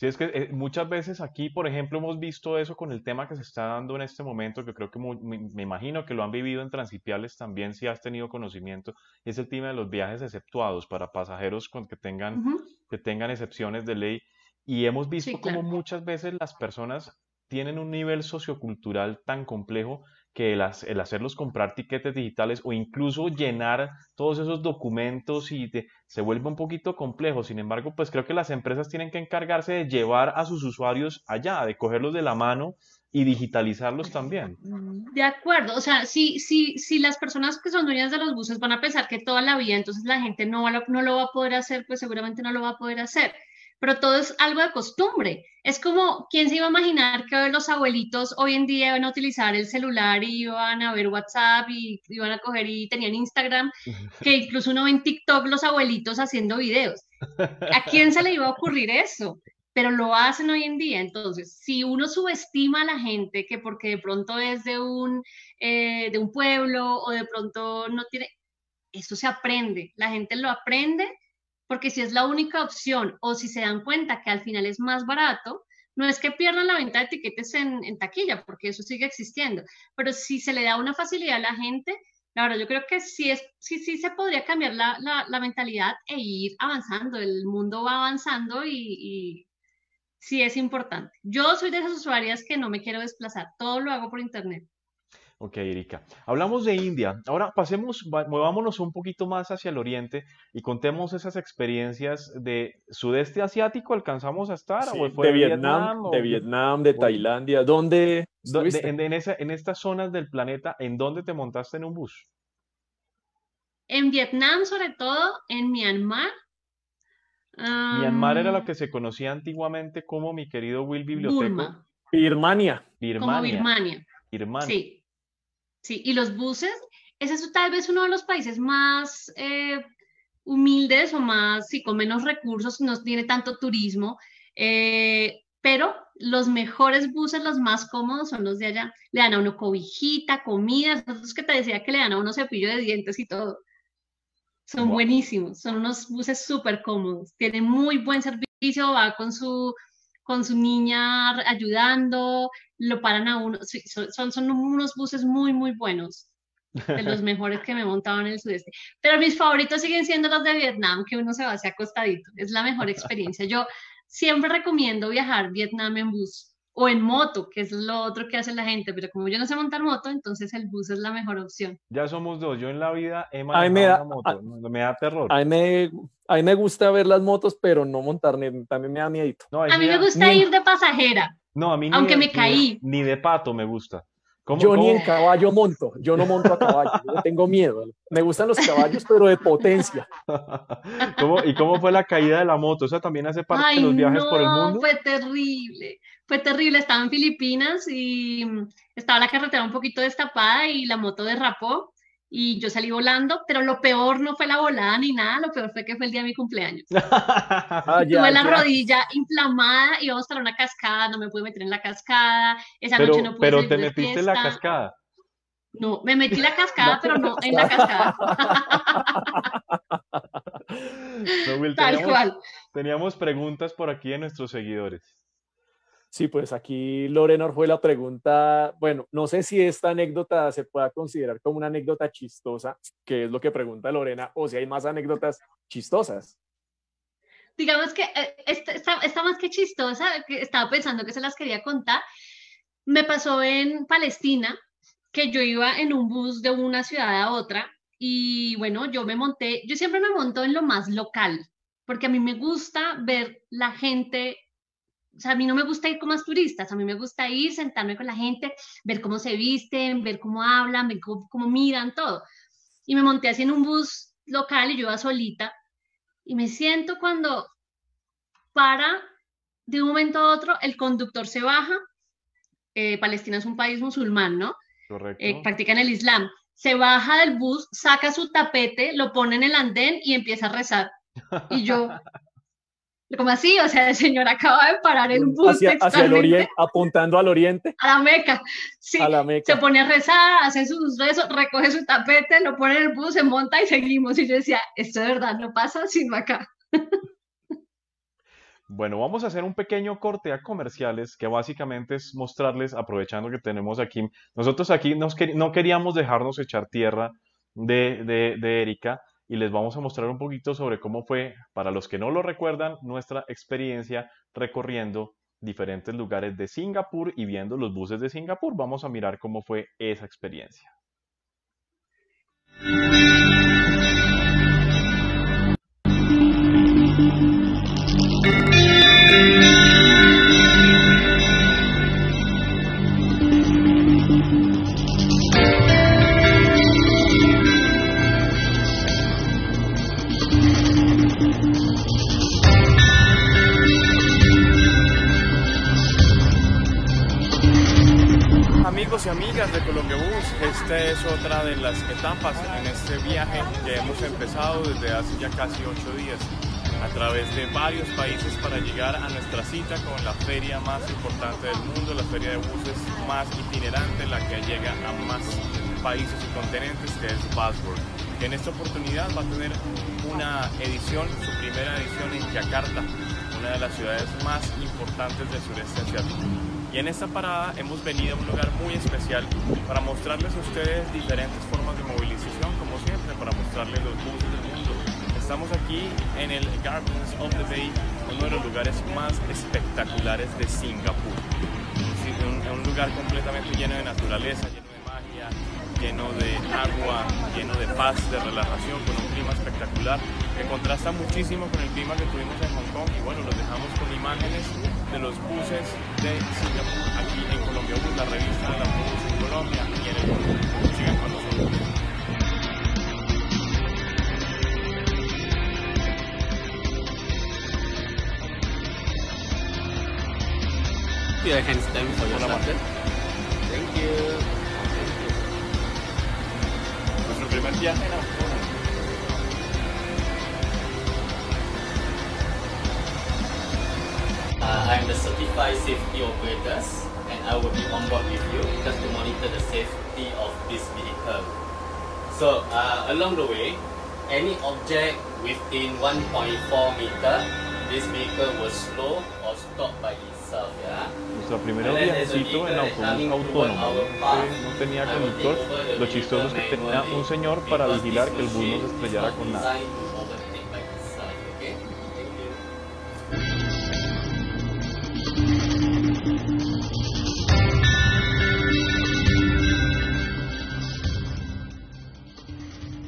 Sí, es que eh, muchas veces aquí, por ejemplo, hemos visto eso con el tema que se está dando en este momento, que creo que me, me, imagino que lo han vivido en Transipiales también, si has tenido conocimiento, es el tema de los viajes exceptuados para pasajeros con que tengan, uh -huh. que tengan excepciones de ley. Y hemos visto sí, claro. como muchas veces las personas tienen un nivel sociocultural tan complejo que el, hacerlos comprar tiquetes digitales o incluso llenar todos esos documentos y de, se vuelve un poquito complejo. Sin embargo, pues creo que las empresas tienen que encargarse de llevar a sus usuarios allá, de cogerlos de la mano y digitalizarlos también. De acuerdo, o sea, si, si, si las personas que son dueñas de los buses van a pensar que toda la vida, entonces la gente no, va, no lo va a poder hacer, pues seguramente no lo va a poder hacer pero todo es algo de costumbre. Es como, ¿quién se iba a imaginar que los abuelitos hoy en día iban a utilizar el celular y iban a ver WhatsApp y iban a coger y tenían Instagram? Que incluso uno ve en TikTok los abuelitos haciendo videos. ¿A quién se le iba a ocurrir eso? Pero lo hacen hoy en día. Entonces, si uno subestima a la gente que porque de pronto es de un, eh, de un pueblo o de pronto no tiene, eso se aprende. La gente lo aprende porque si es la única opción o si se dan cuenta que al final es más barato, no es que pierdan la venta de etiquetes en, en, taquilla, porque eso sigue existiendo, pero si se le da una facilidad a la gente, La verdad, yo creo que sí, es, sí, sí se podría cambiar la, la, mentalidad e ir avanzando. El mundo va avanzando y, y, sí es importante. Yo soy de esas usuarias que no me quiero desplazar, todo lo hago por internet. Ok, Erika. Hablamos de India. Ahora pasemos, movámonos un poquito más hacia el oriente y contemos esas experiencias de sudeste asiático. ¿Alcanzamos a estar? de Vietnam, de Vietnam, de Tailandia. ¿Dónde? en, en estas zonas del planeta, ¿en dónde te montaste en un bus? En Vietnam, sobre todo, en Myanmar. Myanmar era lo que se conocía antiguamente como mi querido Will Biblioteco. Birmania. Birmania. Como Birmania. Birmania. Sí. Sí, y los buses, ese es tal vez uno de los países más eh, humildes o más, sí, con menos recursos, no tiene tanto turismo, eh, pero los mejores buses, los más cómodos son los de allá. Le dan a uno cobijita, comida, esos que te decía que le dan a uno cepillo de dientes y todo. Son buenísimos, son unos buses súper cómodos, tienen muy buen servicio, va con su con su niña ayudando, lo paran a uno, son, son unos buses muy, muy buenos, de los mejores que me montaban en el sudeste. Pero mis favoritos siguen siendo los de Vietnam, que uno se va hacia acostadito, es la mejor experiencia. Yo siempre recomiendo viajar Vietnam en bus o en moto, que es lo otro que hace la gente, pero como yo no sé montar moto, entonces el bus es la mejor opción. Ya somos dos, yo en la vida he manejado me da, moto, me da terror. A mí me, a mí me gusta ver las motos, pero no montar, también me da miedo. a mí me gusta ir de pasajera, no, a mí aunque me caí. Ni, de pato me gusta. Yo ni en caballo monto, yo no monto a caballo, yo tengo miedo. Me gustan los caballos, pero de potencia. ¿Y cómo fue la caída de la moto? O sea, también hace parte de los viajes por el mundo. Fue terrible fue terrible. Estaba en Filipinas y estaba la carretera un poquito destapada y la moto derrapó y yo salí volando, pero lo peor no fue la volada ni nada, lo peor fue que fue el día de mi cumpleaños. Ah, Tuve la rodilla inflamada, íbamos para una cascada, no me pude meter en la cascada, esa noche no pude Pero te metiste en la cascada. No, me metí en la cascada, pero no en la cascada. Tal cual. Teníamos preguntas por aquí de nuestros seguidores. Sí, pues aquí Lorena fue la pregunta, bueno, no sé si esta anécdota se pueda considerar como una anécdota chistosa, que es lo que pregunta Lorena, o si hay más anécdotas chistosas. Digamos que eh, más que chistosa, estaba pensando que se las quería contar, me pasó en Palestina, que yo iba en un bus de una ciudad a otra y bueno, yo me monté, yo siempre me monto en lo más local, porque a mí me gusta ver la gente o sea, a mí no me gusta ir con más turistas, a mí me gusta ir, sentarme con la gente, ver cómo se visten, ver cómo hablan, ver cómo, miran, todo. Y me monté así en un bus local y yo iba solita y me siento cuando para, de un momento a otro, el conductor se baja. Eh, Palestina es un país musulmán, ¿no? Correcto. Eh, practican el Islam. Se baja del bus, saca su tapete, lo pone en el andén y empieza a rezar. Y yo, como así, o sea, el señor acaba de parar el bus hacia, hacia el oriente, apuntando al oriente. A la Meca, sí. A la Meca. Se pone a rezar, hace sus rezos, recoge su tapete, lo pone en el bus, se monta y seguimos. Y yo decía, esto de verdad no pasa sino acá. Bueno, vamos a hacer un pequeño corte a comerciales que básicamente es mostrarles, aprovechando que tenemos aquí, nosotros aquí no queríamos dejarnos echar tierra de, de, de Erika, y les vamos a mostrar un poquito sobre cómo fue, para los que no lo recuerdan, nuestra experiencia recorriendo diferentes lugares de Singapur y viendo los buses de Singapur. Vamos a mirar cómo fue esa experiencia. Y amigas de Colombia Bus, esta es otra de las etapas en este viaje que hemos empezado desde hace ya casi ocho días a través de varios países para llegar a nuestra cita con la feria más importante del mundo, la feria de buses más itinerante, la que llega a más países y continentes, que es Buzzword. En esta oportunidad va a tener una edición, su primera edición en Yakarta, una de las ciudades más importantes del sureste asiático. Y en esta parada hemos venido a un lugar muy especial para mostrarles a ustedes diferentes formas de movilización, como siempre, para mostrarles los buses del mundo. Estamos aquí en el Gardens of the Bay, uno de los lugares más espectaculares de Singapur. Un, un lugar completamente lleno de naturaleza, lleno de agua, lleno de paz, de relajación, con un clima espectacular que contrasta muchísimo con el clima que tuvimos en Hong Kong. Y bueno, los dejamos con imágenes de los buses de Singapur aquí en Colombia la revista de la bus en Colombia y en el mundo. Sigan con nosotros. Thank you. Primer. Uh, I'm the certified safety operators and I will be on board with you just to monitor the safety of this vehicle. So uh, along the way, any object within 1.4 meter, this vehicle will slow or stop by itself. Nuestro primer viajecito en autobús autónomo. No tenía conductor. Lo chistoso es que tenía un señor para vigilar que el bus no se estrellara con nada.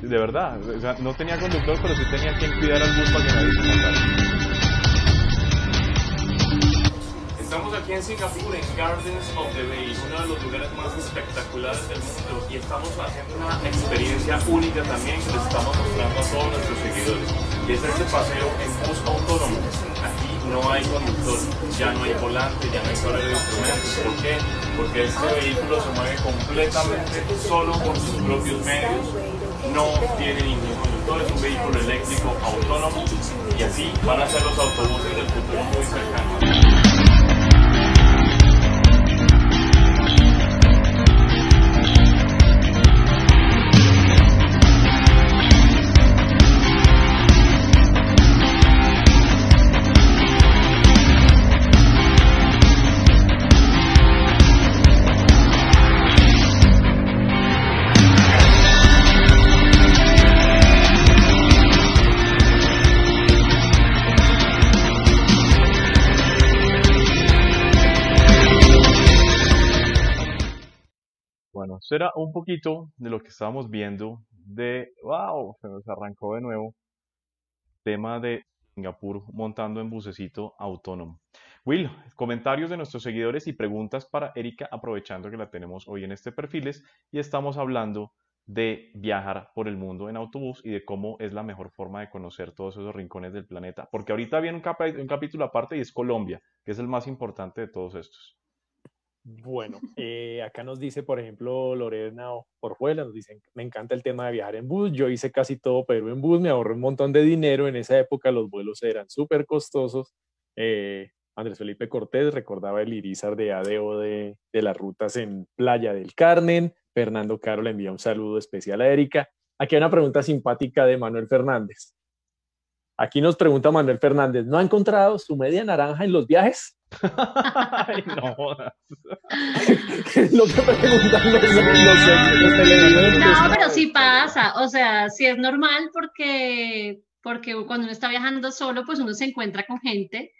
De verdad, o sea, no tenía conductor, pero sí tenía quien cuidar al bus para que nadie se matara. Estamos aquí en Singapur, en Gardens of the Bay, uno de los lugares más espectaculares del mundo, y estamos haciendo una experiencia única también que les estamos mostrando a todos nuestros seguidores. Y es este paseo en bus autónomo. Aquí no hay conductor, ya no hay volante, ya no hay carga de instrumentos. ¿Por qué? Porque este vehículo se mueve completamente solo con sus propios medios, no tiene ningún conductor, es un vehículo eléctrico autónomo y así van a ser los autobuses del futuro muy cercano. Eso era un poquito de lo que estábamos viendo de, wow, se nos arrancó de nuevo, tema de Singapur montando en bucecito autónomo. Will, comentarios de nuestros seguidores y preguntas para Erika, aprovechando que la tenemos hoy en este perfiles y estamos hablando de viajar por el mundo en autobús y de cómo es la mejor forma de conocer todos esos rincones del planeta. Porque ahorita viene un, un capítulo aparte y es Colombia, que es el más importante de todos estos. Bueno, eh, acá nos dice, por ejemplo, Lorena Orjuela, nos dicen, me encanta el tema de viajar en bus, yo hice casi todo Perú en bus, me ahorré un montón de dinero, en esa época los vuelos eran súper costosos. Eh, Andrés Felipe Cortés recordaba el Irizar de ADO de, de las rutas en Playa del Carmen, Fernando Caro le envía un saludo especial a Erika. Aquí hay una pregunta simpática de Manuel Fernández. Aquí nos pregunta Manuel Fernández, ¿no ha encontrado su media naranja en los viajes? Ay, no lo que preguntan los, los. No, pero sí pasa, o sea, sí es normal porque, porque cuando uno está viajando solo, pues uno se encuentra con gente.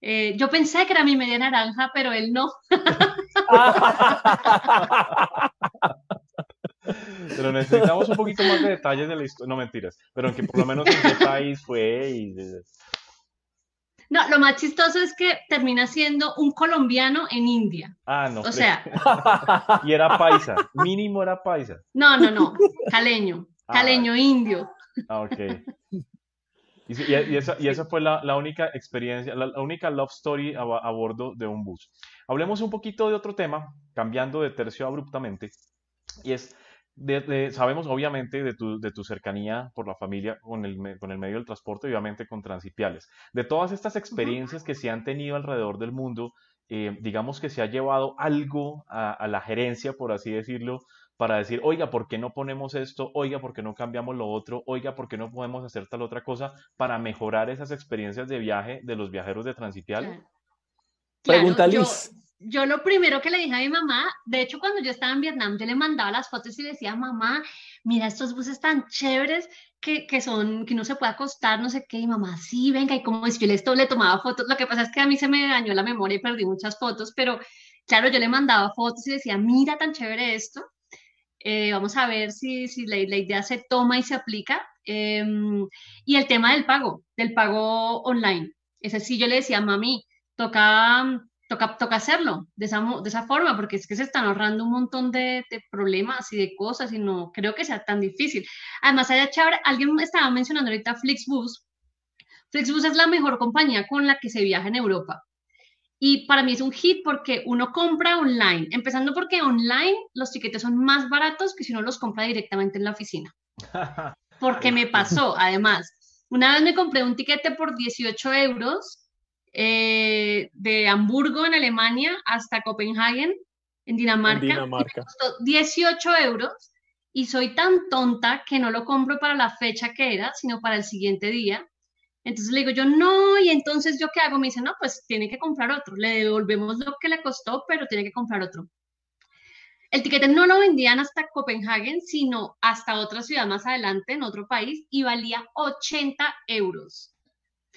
Eh, yo pensé que era mi media naranja, pero él no. Pero necesitamos un poquito más de detalles de la historia. No mentiras, pero que por lo menos en qué país fue y No, lo más chistoso es que termina siendo un colombiano en India. Ah, no. O sea, y era paisa, mínimo era paisa. no, no, no, caleño, Ah. caleño indio. Ah, ok. Y, y- y esa, y esa fue la, la única experiencia, la, la única love story a, a bordo de un bus. Hablemos un poquito de otro tema, cambiando de tercio abruptamente, y es, de- de- sabemos obviamente de tu, de tu cercanía por la familia con el, con el medio del transporte, obviamente con Transipiales. De todas estas experiencias que se han tenido alrededor del mundo, eh, digamos que se ha llevado algo a, a la gerencia, por así decirlo, para decir, oiga, ¿por qué no ponemos esto? Oiga, ¿por qué no cambiamos lo otro? Oiga, ¿por qué no podemos hacer tal otra cosa para mejorar esas experiencias de viaje de los viajeros de Transipial? Claro. Pregunta Claro, Liz. yo lo primero que le dije a mi mamá, de hecho cuando yo estaba en Vietnam, yo le mandaba las fotos y le decía, mamá, mira estos buses tan chéveres que, que son, que no se puede acostar, no sé qué, y mamá, sí, venga, y como es, yo le, le tomaba fotos, lo que pasa es que a mí se me dañó la memoria y perdí muchas fotos, pero claro, yo le mandaba fotos y decía, mira tan chévere esto, eh, vamos a ver si, si la, la, idea se toma y se aplica. Em, y el tema del pago, del pago online. Ese sí yo le decía, mami, toca toca, toca hacerlo de esa, de esa forma, porque es que se están ahorrando un montón de, de, problemas y de cosas y no creo que sea tan difícil. Además, allá chévere, alguien estaba mencionando ahorita Flixbus. Flixbus es la mejor compañía con la que se viaja en Europa. Y para mí es un hit porque uno compra online, empezando porque online los tiquetes son más baratos que si uno los compra directamente en la oficina. Porque me pasó, además. Una vez me compré un tiquete por 18 euros eh, de Hamburgo en Alemania hasta Copenhague en Dinamarca. Dinamarca. me costó 18 euros y soy tan tonta que no lo compro para la fecha que era, sino para el siguiente día. Entonces le digo yo, no, y entonces yo qué hago? Me dice, no, pues tiene que comprar otro. Le devolvemos lo que le costó, pero tiene que comprar otro. El tiquete no lo vendían hasta Copenhague, sino hasta otra ciudad más adelante, en otro país, y valía 80 euros.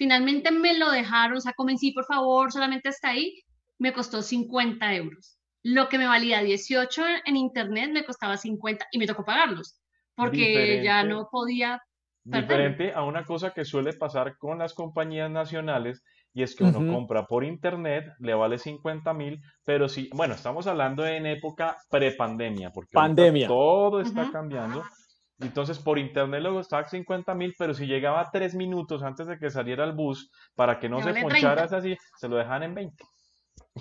Finalmente me lo dejaron, o sea, convencí, por favor, solamente hasta ahí, me costó 50 euros. Lo que me valía 18 en internet me costaba 50 y me tocó pagarlos, porque ya no podía. Diferente a una cosa que suele pasar con las compañías nacionales y es que uno compra por internet, le vale 50 mil, pero sí, bueno, estamos hablando en época prepandemia, porque Pandemia. todo está cambiando. Entonces por internet luego estaba 50 mil, pero si llegaba tres minutos antes de que saliera el bus para que no se ponchara así, se lo dejaban en 20.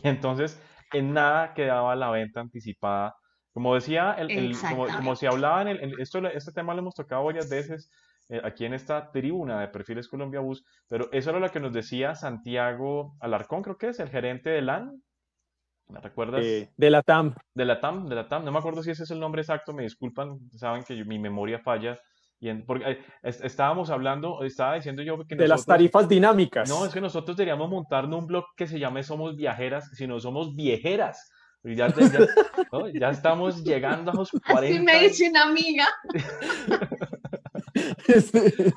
Y entonces en nada quedaba la venta anticipada. Como decía, el, como, como, si hablaban, el, esto, este tema lo hemos tocado varias veces eh, aquí en esta tribuna de Perfiles Colombia Bus, pero eso era lo que nos decía Santiago Alarcón, creo que es el gerente de LAN, ¿Me recuerdas? Eh, de la TAM. De la TAM, de la TAM. No me acuerdo si ese es el nombre exacto, me disculpan, saben que mi memoria falla. Y porque eh, estábamos hablando, estaba diciendo yo que... de las tarifas dinámicas. No, es que nosotros deberíamos montarnos un blog que se llame Somos Viajeras, sino Somos Viejeras. Ya, ya, ya, estamos llegando a los 40. Así me dice una amiga.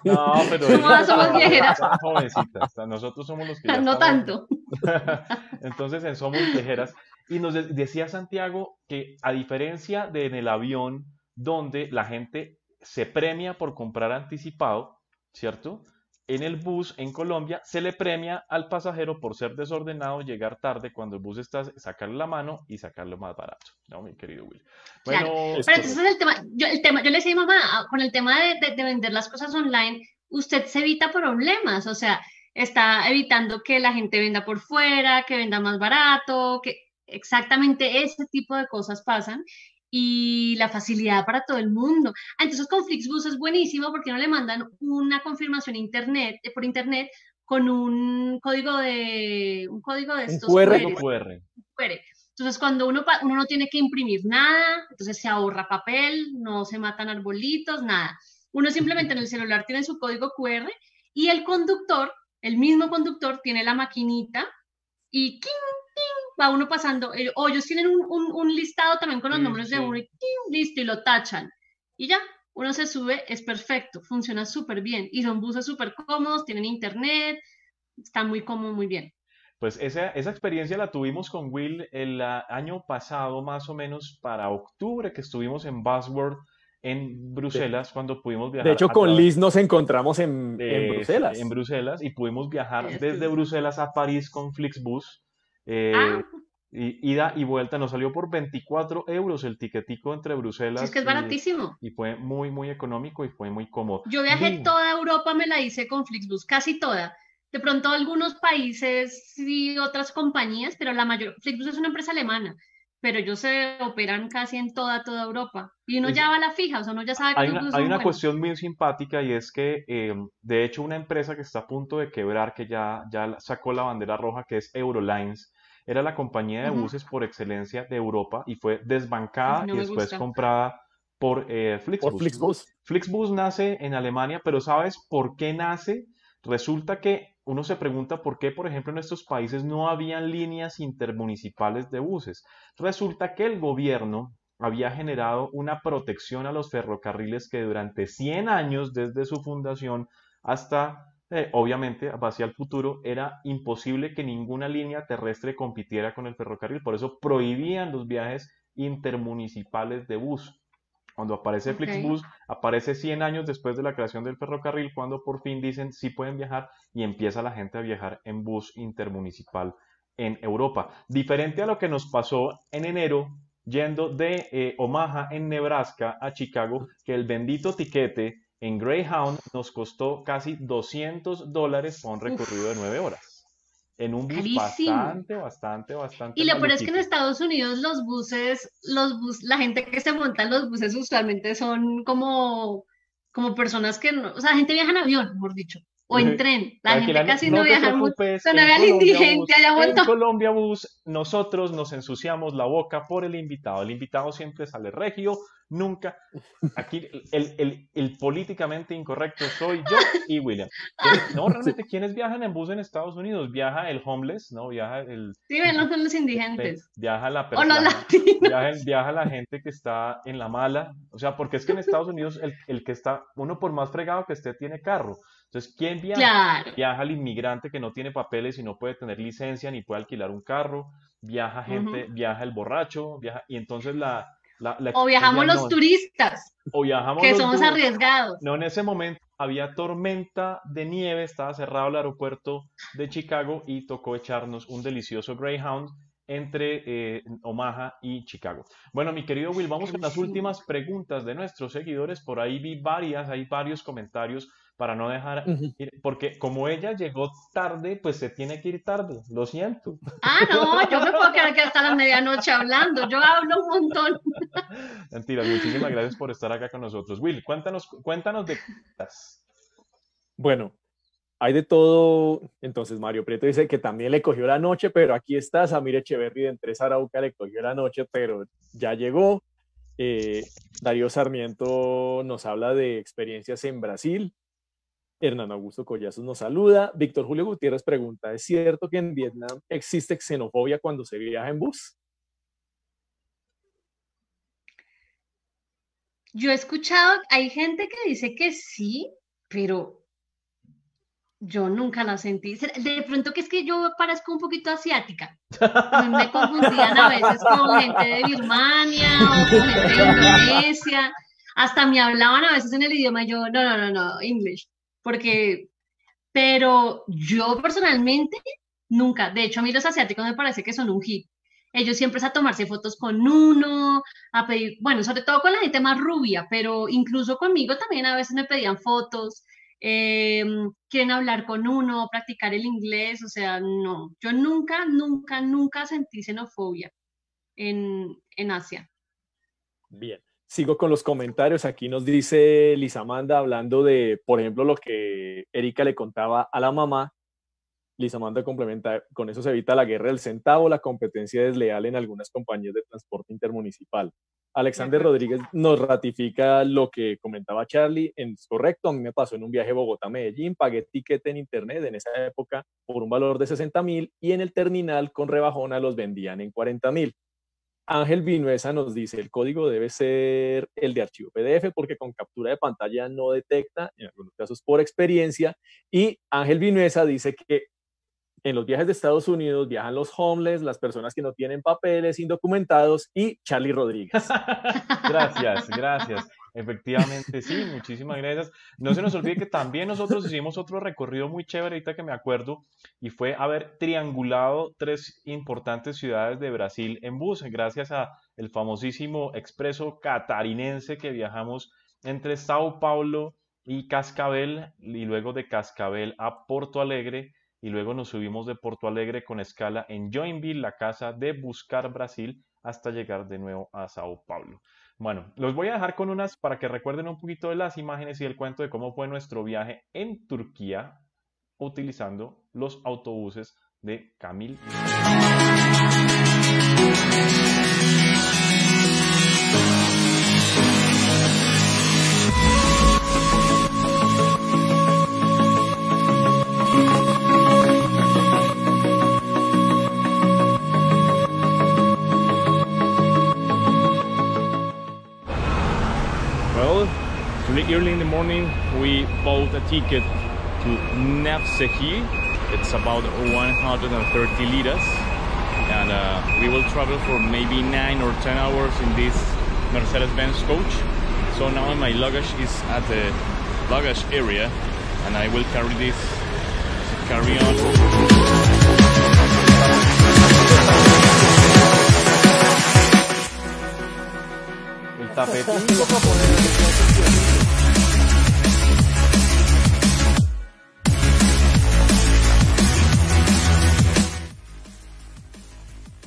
No, pero no, somos viejeras. jovencitas. Nosotros somos los que. Ya no tanto. Entonces, en Somos Viejeras. Y nos decía Santiago que, a diferencia de en el avión, donde la gente se premia por comprar anticipado, ¿cierto? En el bus en Colombia se le premia al pasajero por ser desordenado, llegar tarde, cuando el bus está, sacarle la mano y sacarlo más barato, ¿no, mi querido Will? Bueno, pero entonces el tema, yo, el tema, yo le decía a mamá, ah, con el tema de, de, de vender las cosas online, usted se evita problemas, o sea, está evitando que la gente venda por fuera, que venda más barato, que exactamente ese tipo de cosas pasan y la facilidad para todo el mundo. Ah, entonces con Flixbus es buenísimo porque no le mandan una confirmación internet, eh, por internet con un código de un código de estos QR. QR. Entonces cuando uno uno no tiene que imprimir nada, entonces se ahorra papel, no se matan arbolitos, nada. Uno simplemente en el celular tiene su código QR y el conductor, el mismo conductor tiene la maquinita y. va uno pasando, eh, o ellos tienen un, un, listado también con los nombres de uno y listo, y lo tachan. Y ya, uno se sube, es perfecto, funciona súper bien. Y son buses súper cómodos, tienen internet, está muy cómodo, muy bien. Pues esa, esa experiencia la tuvimos con Will el año pasado, más o menos para octubre, que estuvimos en Buzzword en Bruselas cuando pudimos viajar. De hecho, con Liz nos encontramos en, en Bruselas. En Bruselas y pudimos viajar desde Bruselas a París con Flixbus eh, Ah, y, ida y vuelta nos salió por 24 euros el tiquetico entre Bruselas. sí, es que es y- baratísimo. Y, fue muy, muy económico y fue muy cómodo. Yo viajé toda Europa, me la hice con Flixbus, casi toda. De pronto algunos países y otras compañías, pero la mayor, Flixbus es una empresa alemana, pero ellos se operan casi en toda, toda Europa. Y uno ya va a la fija, o sea, uno ya sabe que Hay los una, hay una buenos. cuestión muy simpática y es que, eh, de hecho, una empresa que está a punto de quebrar, que ya, ya sacó la bandera roja, que es Eurolines, era la compañía de buses por excelencia de Europa y fue desbancada no y después gusta. comprada por eh, Por Flixbus. Flixbus. Flixbus nace en Alemania, pero ¿sabes por qué nace? Resulta que uno se pregunta por qué, por ejemplo, en estos países no habían líneas intermunicipales de buses. Resulta que el gobierno había generado una protección a los ferrocarriles que durante 100 años desde su fundación hasta, eh, obviamente, hacia el futuro, era imposible que ninguna línea terrestre compitiera con el ferrocarril. Por eso prohibían los viajes intermunicipales de bus. Cuando aparece Flixbus, aparece 100 años después de la creación del ferrocarril, cuando por fin dicen sí pueden viajar y empieza la gente a viajar en bus intermunicipal en Europa. Diferente a lo que nos pasó en enero yendo de eh, Omaha en Nebraska a Chicago, que el bendito tiquete en Greyhound nos costó casi 200 dólares para un recorrido de 9 horas en un bus bastante, bastante, bastante. Y lo peor es que en Estados Unidos los buses, los bus, la gente que se monta en los buses usualmente son como, como personas que no, o sea, la gente viaja en avión, mejor dicho o en tren. La gente casi no, viaja mucho. No indigente allá En Colombia Bus, nosotros nos ensuciamos la boca por el invitado. El invitado siempre sale regio, nunca. Aquí el, el, el, políticamente incorrecto soy yo y William. No, realmente, ¿quiénes viajan en bus en Estados Unidos? Viaja el homeless, ¿no? Viaja el... Sí, ven los homeless indigentes. Viaja la persona. O los viaja, viaja, la gente que está en la mala. O sea, porque es que en Estados Unidos el, el que está, uno por más fregado que esté, tiene carro. Entonces, ¿quién viaja? Viaja el inmigrante que no tiene papeles y no puede tener licencia ni puede alquilar un carro. Viaja gente, viaja el borracho, viaja... Y entonces la o viajamos los turistas. O viajamos que somos arriesgados. No, en ese momento había tormenta de nieve, estaba cerrado el aeropuerto de Chicago y tocó echarnos un delicioso Greyhound entre eh, Omaha y Chicago. Bueno, mi querido Will, vamos con las últimas preguntas de nuestros seguidores. Por ahí vi varias, hay varios comentarios para no dejar ir, porque como ella llegó tarde, pues se tiene que ir tarde, lo siento. Ah, no, yo me puedo quedar aquí hasta la medianoche hablando, yo hablo un montón. Mentiras, muchísimas gracias por estar acá con nosotros. Will, cuéntanos, cuéntanos de... Bueno, hay de todo. Entonces, Mario Prieto dice que también le cogió la noche, pero aquí está. Samir Echeverry de Entre Arauca le cogió la noche, pero ya llegó. Eh, Darío Sarmiento nos habla de experiencias en Brasil. Hernán Augusto Collazos nos saluda. Víctor Julio Gutiérrez pregunta, ¿es cierto que en Vietnam existe xenofobia cuando se viaja en bus? Yo he escuchado, hay gente que dice que sí, pero yo nunca la sentí. De pronto que es que yo parezco un poquito asiática. me confundían a veces con gente de Birmania o con gente de Indonesia. Hasta me hablaban a veces en el idioma yo, no, no, no, no, English porque, pero yo personalmente nunca, de hecho a mí los asiáticos me parece que son un hit. Ellos siempre es a tomarse fotos con uno, a pedir, bueno, sobre todo con la gente más rubia, pero incluso conmigo también a veces me pedían fotos, em, quieren hablar con uno, practicar el inglés, o sea, no, yo nunca, nunca, nunca sentí xenofobia en, en Asia. Bien. Sigo con los comentarios. Aquí nos dice Lisamanda hablando de, por ejemplo, lo que Erika le contaba a la mamá. Lisamanda complementa, con eso se evita la guerra del centavo, la competencia desleal en algunas compañías de transporte intermunicipal. Alexander Rodríguez nos ratifica lo que comentaba Charlie, es correcto, a mí me pasó en un viaje Bogotá-Medellín, pagué ticket en internet en esa época por un valor de 60 mil y en el terminal con rebajona los vendían en 40 mil. Ángel Vinuesa nos dice, el código debe ser el de archivo PDF porque con captura de pantalla no detecta, en algunos casos por experiencia. Y Ángel Vinuesa dice que en los viajes de Estados Unidos viajan los homeless, las personas que no tienen papeles, indocumentados y Charlie Rodríguez. gracias, gracias. Efectivamente, sí, muchísimas gracias. No se nos olvide que también nosotros hicimos otro recorrido muy chévere, ahorita que me acuerdo, y fue haber triangulado tres importantes ciudades de Brasil en bus, gracias a el famosísimo expreso catarinense que viajamos entre Sao Paulo y Cascabel, y luego de Cascabel a Porto Alegre, y luego nos subimos de Porto Alegre con escala en Joinville, la casa de Buscar Brasil, hasta llegar de nuevo a Sao Paulo. Bueno, los voy a dejar con unas para que recuerden un poquito de las imágenes y el cuento de cómo fue nuestro viaje en Turquía utilizando los autobuses de Camil. Early in the morning, we bought a ticket to Nefsehi. It's about 130 liras. And uh, we will travel for maybe 9 or 10 hours in this Mercedes-Benz coach. So now my luggage is at the luggage area and I will carry this carry on. El tapete.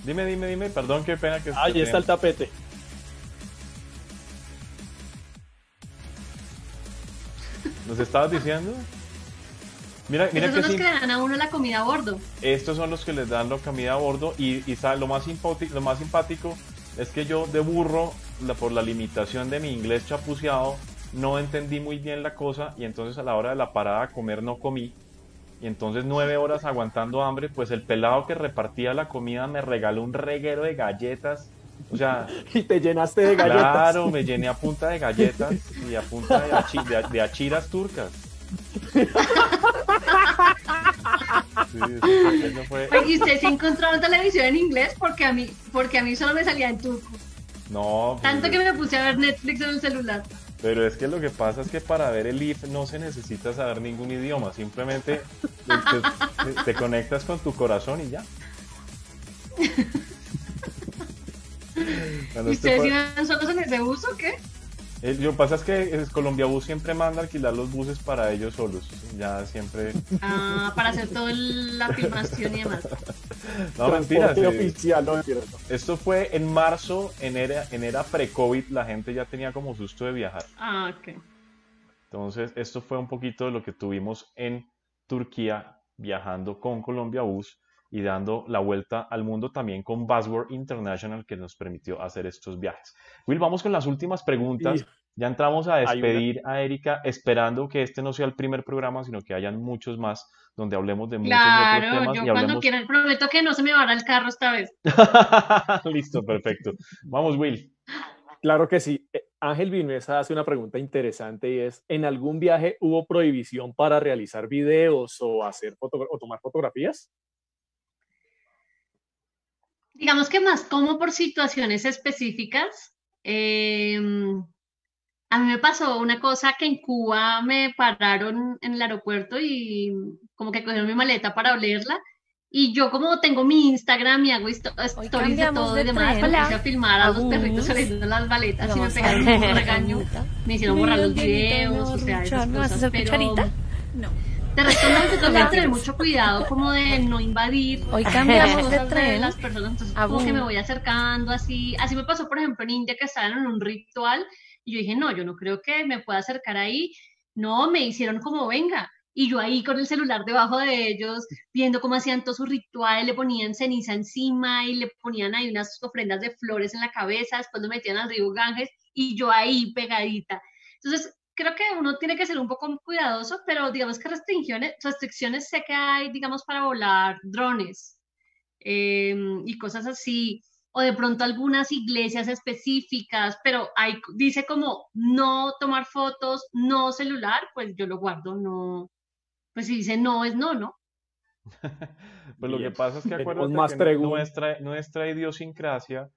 Dime, dime, dime, perdón, qué pena que... Ahí está el tapete. ¿Nos estabas diciendo? Mira, mira Esos que son los sí. que le dan a uno la comida a bordo. Estos son los que les dan la comida a bordo y, y sabe, lo, más simpático, lo más simpático es que yo de burro, la- por la limitación de mi inglés chapuceado, no entendí muy bien la cosa y entonces a la hora de la parada a comer no comí. Y entonces nueve horas aguantando hambre, pues el pelado que repartía la comida me regaló un reguero de galletas. O sea, Y te llenaste de galletas. claro, me llené a punta de galletas y a punta de, achi- de- de achiras turcas. Sí, eso fue- ¿Y usted sí encontró la televisión en inglés? Porque a mí, porque a mí solo me salía en turco. No, pues, Tanto que me puse a ver Netflix en el celular. Pero es que lo que pasa es que para ver el IF no se necesita saber ningún idioma, simplemente te, te- te conectas con tu corazón y ya. Cuando ¿Y ustedes iban solos en ese bus o qué? Eh, Lo que pasa es que es- Colombia Bus siempre manda a alquilar los buses para ellos solos. Ya siempre. Ah, para hacer toda la filmación y demás. No, eh, oficial, no mentira. Esto fue en marzo, en era, en era pre-COVID, la gente ya tenía como susto de viajar. Ah, ok. Entonces, esto fue un poquito de lo que tuvimos en Turquía viajando con Colombia Bus y dando la vuelta al mundo también con Buzzword International que nos permitió hacer estos viajes. Will, vamos con las últimas preguntas. Y- Ya entramos a una- despedir a Erika, esperando que este no sea el primer programa, sino que hayan muchos más donde hablemos de muchos otros Claro, temas yo y cuando hablemos. quiera, prometo que no se me va el carro esta vez. Listo, perfecto. Vamos, Will. Claro que sí. Eh, Ángel Vilmesa hace una pregunta interesante y es, ¿en algún viaje hubo prohibición para realizar videos o, hacer foto- o tomar fotografías? Digamos que más como por situaciones específicas. Eh, a mí me pasó una cosa que en Cuba me pararon en el aeropuerto y como que cogieron mi maleta para olerla. Y yo como tengo mi Instagram y hago stories de todo de y demás, puse a filmar a los perritos oliendo las maletas y me pegaron un regaño. Me hicieron borrar los videos, o sea, esas ¿me vas a cosas, pero resto no, se toca tener mucho cuidado como de no invadir Hoy cambiamos de tren. las personas, entonces como que me voy acercando así, así me pasó por ejemplo en India que estaban en un ritual y yo dije, no, yo no creo que me pueda acercar ahí, no, me hicieron como venga, y yo ahí con el celular debajo de ellos, viendo cómo hacían todo su ritual, le ponían ceniza encima y le ponían ahí unas ofrendas de flores en la cabeza, después lo metían al río Ganges y yo ahí pegadita. Entonces, creo que uno tiene que ser un poco cuidadoso, pero digamos que restricciones, restricciones sé que hay, digamos, para volar drones eh, y cosas así, o de pronto algunas iglesias específicas, pero hay, dice como no tomar fotos, no celular, pues yo lo guardo, no, pues si dice no, es no, ¿no? Pues lo que pasa es que acuérdate más que nuestra, nuestra idiosincrasia,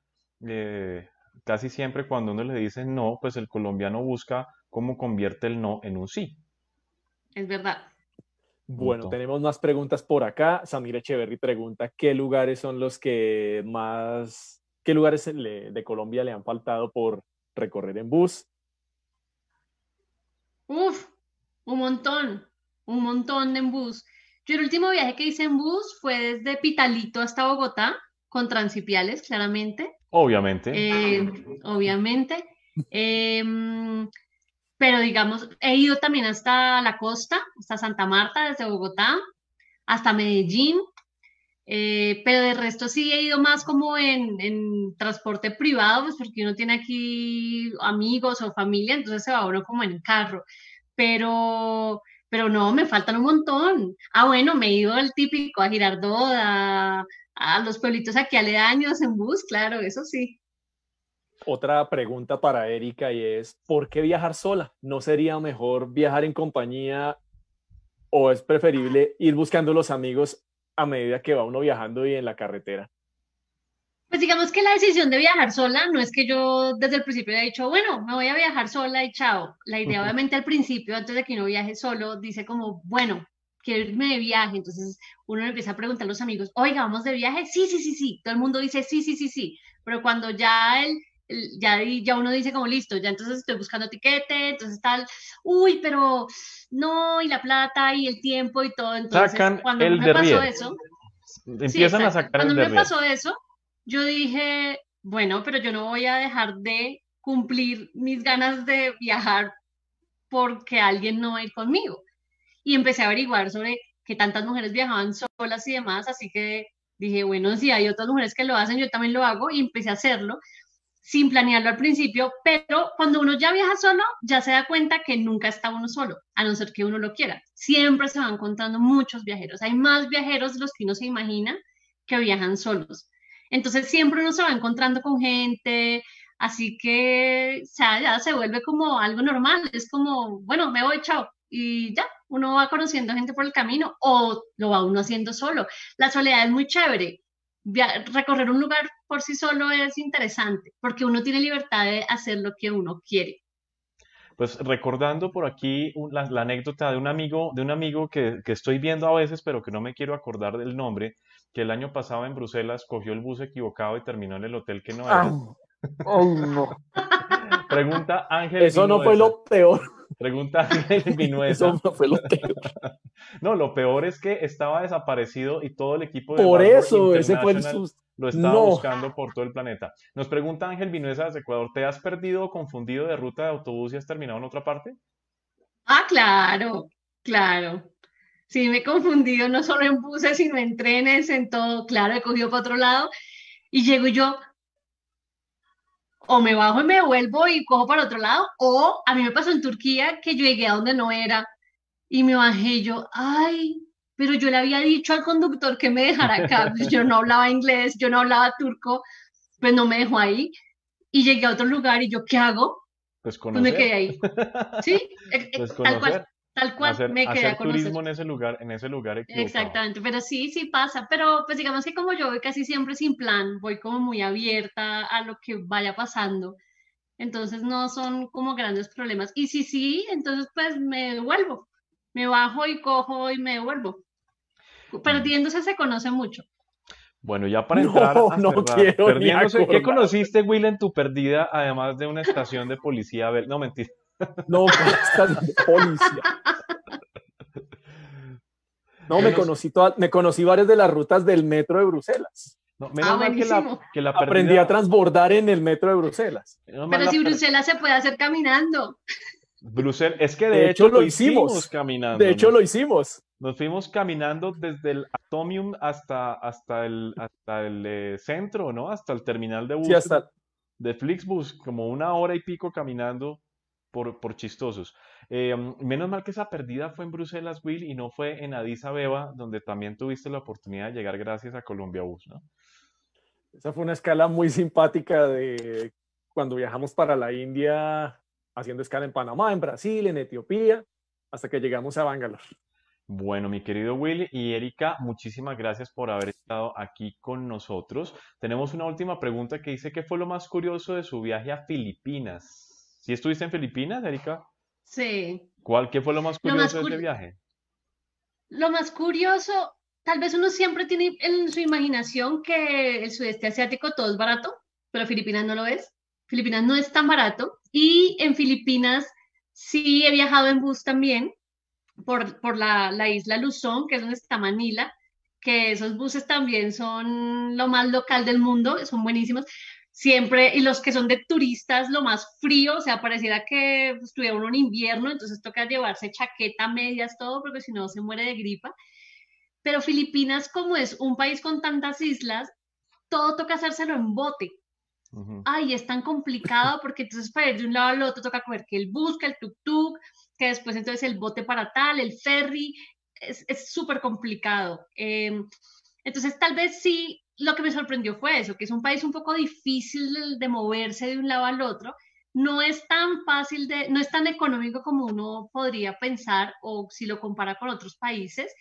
eh, casi siempre cuando uno le dice no, pues el colombiano busca cómo convierte el no en un sí. Es verdad. Bueno, Punto. tenemos más preguntas por acá. Samir Echeverry pregunta, ¿qué lugares son los que más, qué lugares le- de Colombia le han faltado por recorrer en bus? Uf, un montón, un montón en bus. Yo el último viaje que hice en bus fue desde Pitalito hasta Bogotá, con Transipiales, claramente. Obviamente. eh, obviamente. Em, pero digamos, he ido también hasta la costa, hasta Santa Marta, desde Bogotá, hasta Medellín. eh, pero de resto sí he ido más como en, transporte privado, pues porque uno tiene aquí amigos o familia, entonces se va uno como en carro. Pero, pero no, me faltan un montón. Ah, bueno, me he ido al típico, a Girardot, a, a los pueblitos aquí aledaños en bus, claro, eso sí. Otra pregunta para Erika y es, ¿por qué viajar sola? ¿No sería mejor viajar en compañía o es preferible ir buscando los amigos a medida que va uno viajando y en la carretera? Pues digamos que la decisión de viajar sola no es que yo desde el principio haya dicho, bueno, me voy a viajar sola y chao. La idea obviamente al principio, antes de que uno viaje solo, dice como, bueno, quiero irme de viaje. Entonces uno empieza a preguntar a los amigos, oiga, ¿vamos de viaje? Sí, sí, sí, sí. Todo el mundo dice sí, sí, sí, sí. Pero cuando ya el, ya, ya uno dice como listo, ya entonces estoy buscando tiquete, entonces tal, uy, pero no, y la plata y el tiempo y todo. Entonces, Sacan cuando el me pasó eso, Empiezan Sí, a sacar Cuando el me pasó eso, yo dije, bueno, pero yo no voy a dejar de cumplir mis ganas de viajar porque alguien no va a ir conmigo. Y empecé a averiguar sobre que tantas mujeres viajaban solas y demás, así que dije, bueno, si hay otras mujeres que lo hacen, yo también lo hago y empecé a hacerlo sin planearlo al principio, pero cuando uno ya viaja solo, ya se da cuenta que nunca está uno solo, a no ser que uno lo quiera. Siempre se van encontrando muchos viajeros. Hay más viajeros de los que uno se imagina que viajan solos. Entonces siempre uno se va encontrando con gente, así que ya se vuelve como algo normal. Es como, bueno, me voy, chao. Y ya, uno va conociendo gente por el camino o lo va uno haciendo solo. La soledad es muy chévere. Recorrer un lugar por sí solo es interesante porque uno tiene libertad de hacer lo que uno quiere. Pues recordando por aquí un- la, la anécdota de un amigo, de un amigo que, que estoy viendo a veces, pero que no me quiero acordar del nombre, que el año pasado en Bruselas cogió el bus equivocado y terminó en el hotel que no era. Ah, ay, no. Pregunta Ángel Eso no fue lo peor. Pregunta Ángel Vinuesa. Eso no fue lo peor. No, lo peor es que estaba desaparecido y todo el equipo de Por eso, ese fue el susto. lo estaba No. buscando por todo el planeta. Nos pregunta Ángel Vinuesa desde Ecuador, ¿te has perdido o confundido de ruta de autobús y has terminado en otra parte? Ah, claro, claro. Sí, me he confundido no solo en buses, sino en trenes, en todo. Claro, he cogido para otro lado y llego yo, o me bajo y me vuelvo y cojo para otro lado, o a mí me pasó en Turquía que yo llegué a donde no era y me bajé y yo, ay, pero yo le había dicho al conductor que me dejara acá, pues yo no hablaba inglés, yo no hablaba turco, pues no me dejó ahí. Y llegué a otro lugar y yo, ¿qué hago? Pues Pues me quedé ahí. Sí, eh, eh, pues tal cual, tal cual hacer, me quedé hacer a conocer. turismo en ese lugar, en ese lugar equivocado. Exactamente, pero sí, sí pasa, pero pues digamos que como yo voy casi siempre sin plan, voy como muy abierta a lo que vaya pasando, entonces no son como grandes problemas. Y si sí, entonces pues me devuelvo, me bajo y cojo y me devuelvo. Perdiéndose se conoce mucho. Bueno, ya para No, entrar a no cerrar, quiero ni perdiéndose, ¿qué conociste, Will, en tu perdida, además de una estación de policía? No, mentira. No, estás de policía. No, me Menos- conocí, todas- me conocí varias de las rutas del metro de Bruselas. No, menos Ah, mal que la, que la Aprendí a transbordar en el metro de Bruselas. menos Pero si per- Bruselas se puede hacer caminando. Bruselas, es que de, De hecho, hecho, lo hicimos hicimos. caminando. De hecho, nos, lo hicimos. nos fuimos caminando desde el Atomium hasta, hasta el, hasta el eh, centro, ¿no? Hasta el terminal de Sí, buses hasta, de Flixbus, como una hora y pico caminando por, por chistosos. Eh, menos mal que esa perdida fue en Bruselas, Will, y no fue en Addis Abeba, donde también tuviste la oportunidad de llegar gracias a Colombia Bus, ¿no? esa fue una escala muy simpática de cuando viajamos para la India, haciendo escala en Panamá, en Brasil, en Etiopía, hasta que llegamos a Bangalore. Bueno, mi querido Will y Erika, muchísimas gracias por haber estado aquí con nosotros. Tenemos una última pregunta que dice, ¿qué fue lo más curioso de su viaje a Filipinas? ¿Sí estuviste en Filipinas, Erika? Sí. ¿Cuál, qué fue lo más Lo más curioso de curi- viaje? Lo más curioso, tal vez uno siempre tiene en su imaginación que el sudeste asiático todo es barato, pero Filipinas no lo es. Filipinas no es tan barato. Y en Filipinas sí he viajado en bus también por, por la, la isla Luzón, que es donde está Manila, que esos buses también son lo más local del mundo, son buenísimos. Siempre, y los que son de turistas, lo más frío, o sea, pareciera que estuviera uno en invierno, entonces toca llevarse chaqueta, medias, todo, porque si no se muere de gripa. Pero Filipinas, como es un país con tantas islas, todo toca hacérselo en bote. Ujú. Ay, es tan complicado porque entonces para ir de un lado al otro toca coger que el bus, que el tuk-tuk, que después entonces el bote para tal, el ferry, es es súper complicado. Eh, entonces tal vez sí lo que me sorprendió fue eso, que es un país un poco difícil de, moverse de un lado al otro. No es tan fácil de, no es tan económico como uno podría pensar o si lo compara con otros países.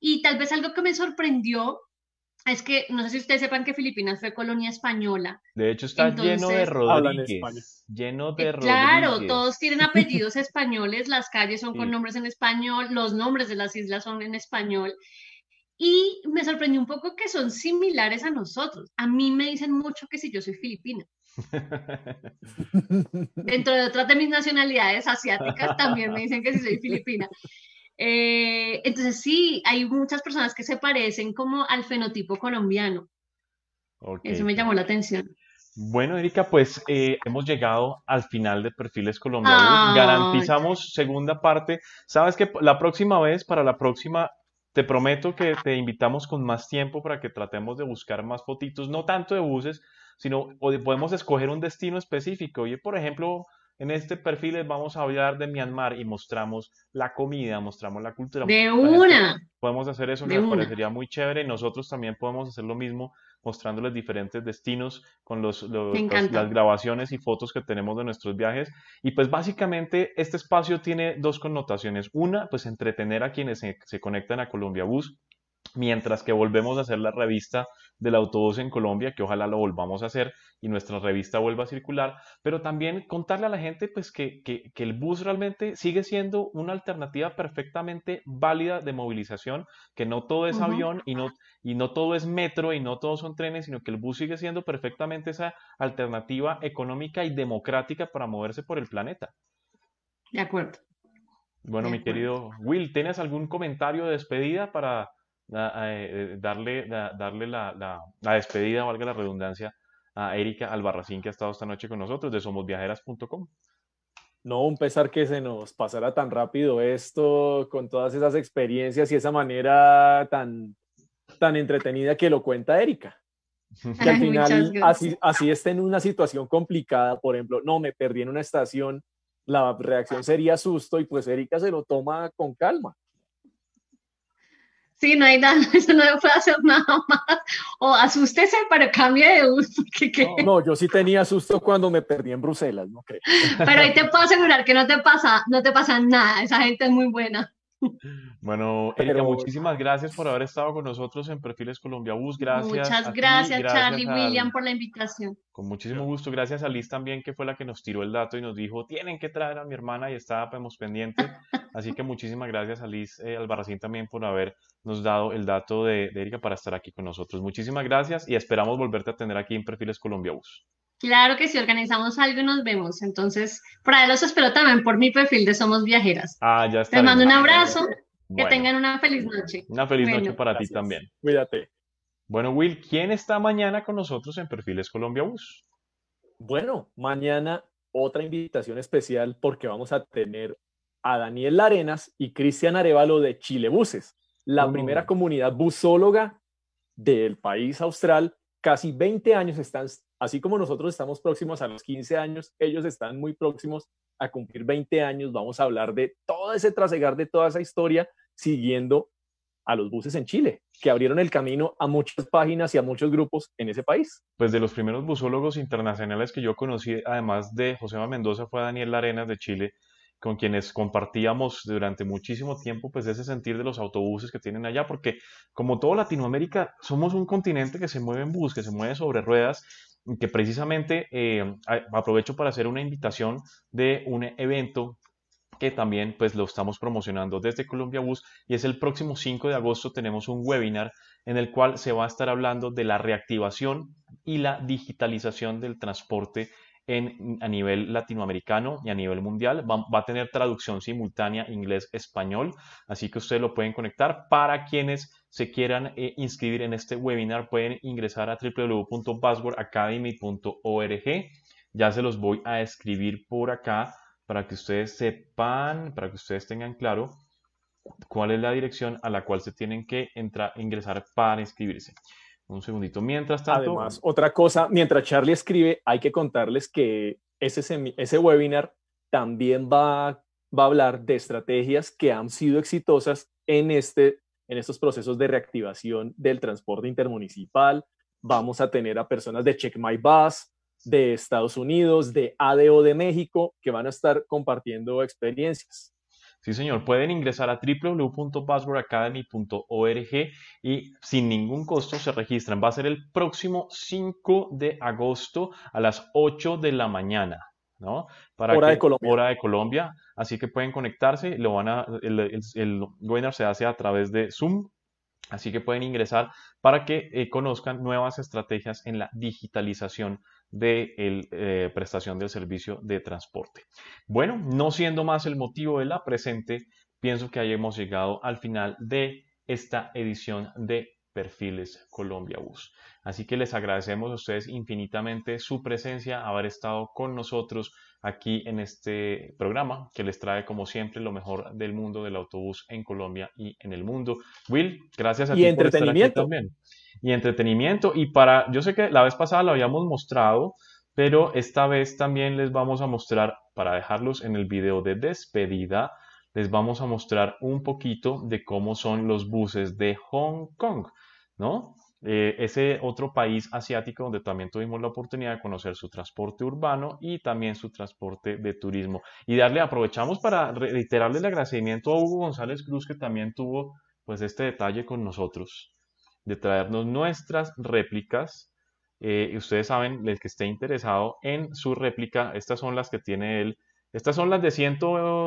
Y tal vez algo que me sorprendió es que, no sé si ustedes sepan que Filipinas fue colonia española. De hecho, está lleno de Rodríguez. Lleno de eh, Claro, todos tienen apellidos españoles, las calles son con nombres en español, los nombres de las islas son en español. Y me sorprendió un poco que son similares a nosotros. A mí me dicen mucho que si yo soy filipina. Dentro de otras de mis nacionalidades asiáticas también me dicen que si soy filipina. Eh, entonces sí, hay muchas personas que se parecen como al fenotipo colombiano. Eso me llamó la atención. Bueno, Erika, pues eh, hemos llegado al final de Perfiles Colombianos. Garantizamos segunda parte. Sabes que la próxima vez, para la próxima, te prometo que te invitamos con más tiempo para que tratemos de buscar más fotitos, no tanto de buses, sino podemos escoger un destino específico. Oye, por ejemplo, en este perfil les vamos a hablar de Myanmar y mostramos la comida, mostramos la cultura. De una. Podemos hacer eso, me parecería muy chévere. Nosotros también podemos hacer lo mismo, mostrándoles diferentes destinos con los, las grabaciones y fotos que tenemos de nuestros viajes. Y pues básicamente este espacio tiene dos connotaciones. Una, pues entretener a quienes se, se conectan a Colombia Bus mientras que volvemos a hacer la revista del autobús en Colombia, que ojalá lo volvamos a hacer y nuestra revista vuelva a circular, pero también contarle a la gente pues que, el bus realmente sigue siendo una alternativa perfectamente válida de movilización, que no todo es avión y no, y no todo es metro y no todos son trenes, sino que el bus sigue siendo perfectamente esa alternativa económica y democrática para moverse por el planeta. De acuerdo. Bueno, mi querido Will, ¿tienes algún comentario de despedida para eh, darle, darle la, la, despedida, valga la redundancia, a Erika Albarracín que ha estado esta noche con nosotros de somosviajeras.com. No, un pesar que se nos pasara tan rápido esto, con todas esas experiencias y esa manera tan, tan entretenida que lo cuenta Erika. Que al final, así, así esté en una situación complicada, por ejemplo, no, me perdí en una estación, la reacción sería susto y pues Erika se lo toma con calma. Sí, no hay nada, eso no puede hacer nada más. O asústese, pero cambie de uso. No, yo sí tenía susto cuando me perdí en Bruselas, no creo. Pero ahí te puedo asegurar que no te pasa, no te pasa nada, esa gente es muy buena. Bueno, Erika, muchísimas gracias por haber estado con nosotros en Perfiles Colombia Bus. Gracias. Muchas gracias, Charlie William, por la invitación. Con muchísimo gusto. Gracias a Liz también, que fue la que nos tiró el dato y nos dijo, tienen que traer a mi hermana y estábamos pendientes. Así que muchísimas gracias a Liz eh, Albarracín también por habernos dado el dato de, de Erika para estar aquí con nosotros. Muchísimas gracias y esperamos volverte a tener aquí en Perfiles Colombia Bus. Claro que si organizamos algo y nos vemos. Entonces, por ahí los espero también por mi perfil de Somos Viajeras. Ah, ya está. Les mando un abrazo. Que tengan una feliz noche. Una feliz noche para ti también. Cuídate. Bueno, Will, ¿quién está mañana con nosotros en Perfiles Colombia Bus? Bueno, mañana otra invitación especial porque vamos a tener a Daniel Larenas y Cristian Arevalo de Chile Buses, la oh. primera comunidad busóloga del país austral. Casi 20 años están Así como nosotros estamos próximos a los 15 años, ellos están muy próximos a cumplir 20 años. Vamos a hablar de todo ese trasegar, de toda esa historia, siguiendo a los buses en Chile, que abrieron el camino a muchas páginas y a muchos grupos en ese país. Pues de los primeros busólogos internacionales que yo conocí, además de José Mendoza, fue Daniel Larenas de Chile, con quienes compartíamos durante muchísimo tiempo pues ese sentir de los autobuses que tienen allá, porque como todo Latinoamérica, somos un continente que se mueve en bus, que se mueve sobre ruedas que precisamente eh, aprovecho para hacer una invitación de un evento que también pues lo estamos promocionando desde Colombia Bus y es el próximo 5 de agosto tenemos un webinar en el cual se va a estar hablando de la reactivación y la digitalización del transporte en, a nivel latinoamericano y a nivel mundial. Va, a tener traducción simultánea inglés-español, así que ustedes lo pueden conectar. Para quienes se quieran eh, inscribir en este webinar, pueden ingresar a www.passwordacademy.org. Ya se los voy a escribir por acá para que ustedes sepan, para que ustedes tengan claro cuál es la dirección a la cual se tienen que entrar, ingresar para inscribirse. Un segundito. Mientras tanto. Además, otra cosa, mientras Charlie escribe, hay que contarles que ese, ese webinar también va, va a hablar de estrategias que han sido exitosas en, este, en estos procesos de reactivación del transporte intermunicipal, vamos a tener a personas de Check My Bus, de Estados Unidos, de ADO de México, que van a estar compartiendo experiencias. Sí, señor. Pueden ingresar a www.passwordacademy.org y sin ningún costo se registran. Va a ser el próximo 5 de agosto a las 8 de la mañana. ¿no? Para hora de Colombia. Hora de Colombia. Así que pueden conectarse. Lo van a, el, el, webinar se hace a través de Zoom. Así que pueden ingresar para que eh, conozcan nuevas estrategias en la digitalización de la eh, prestación del servicio de transporte. Bueno, no siendo más el motivo de la presente, pienso que hayamos llegado al final de esta edición de Perfiles Colombia Bus. Así que les agradecemos a ustedes infinitamente su presencia, haber estado con nosotros aquí en este programa que les trae como siempre lo mejor del mundo del autobús en Colombia y en el mundo. Will, gracias a y ti por estar aquí también y entretenimiento. Y para, yo sé que la vez pasada lo habíamos mostrado, pero esta vez también les vamos a mostrar, para dejarlos en el video de despedida, les vamos a mostrar un poquito de cómo son los buses de Hong Kong, ¿no? Eh, ese otro país asiático donde también tuvimos la oportunidad de conocer su transporte urbano y también su transporte de turismo. Y darle, aprovechamos para reiterarle el agradecimiento a Hugo González Cruz que también tuvo pues este detalle con nosotros de traernos nuestras réplicas. Eh, ustedes saben, el que esté interesado en su réplica, estas son las que tiene él. Estas son las de 100,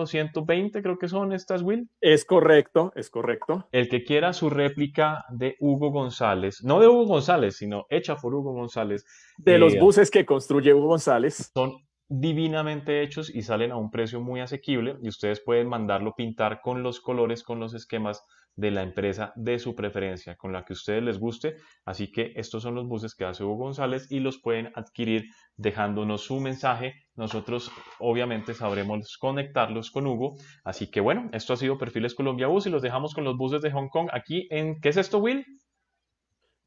120, creo que son estas, Will. Es correcto, es correcto. El que quiera su réplica de Hugo González, no de Hugo González, sino hecha por Hugo González. De los eh, buses que construye Hugo González. Son divinamente hechos y salen a un precio muy asequible y ustedes pueden mandarlo pintar con los colores, con los esquemas de la empresa de su preferencia, con la que a ustedes les guste. Así que estos son los buses que hace Hugo González y los pueden adquirir dejándonos su mensaje. Nosotros obviamente sabremos conectarlos con Hugo. Así que bueno, esto ha sido Perfiles Colombia Bus y los dejamos con los buses de Hong Kong aquí en, ¿qué es esto, Will?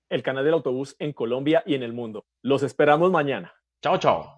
El canal del autobús en Colombia y en el mundo. Los esperamos mañana. Chao, chao.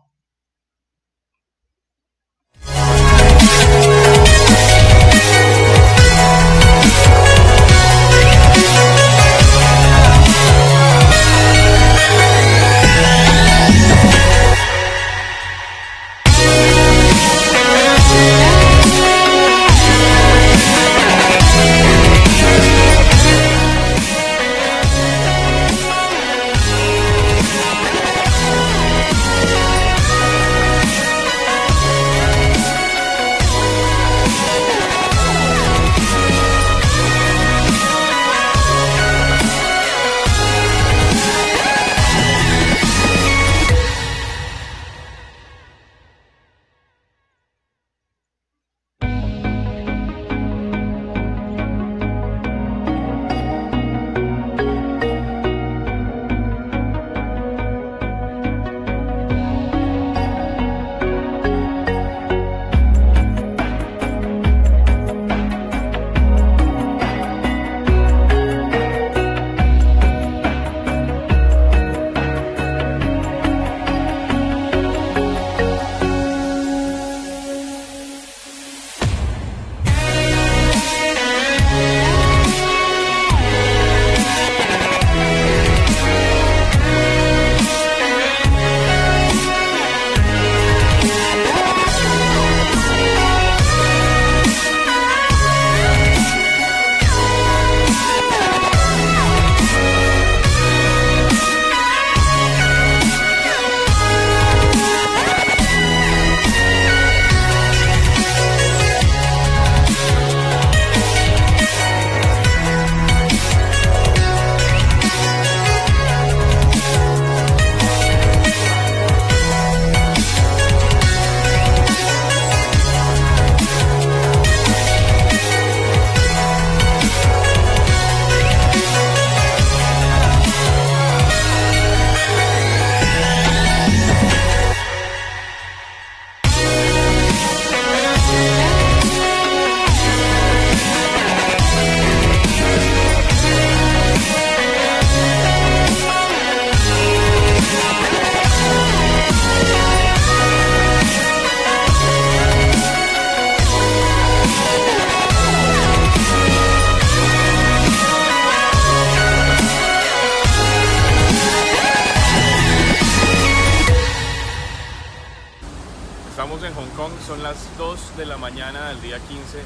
Son las 2 de la mañana del día 15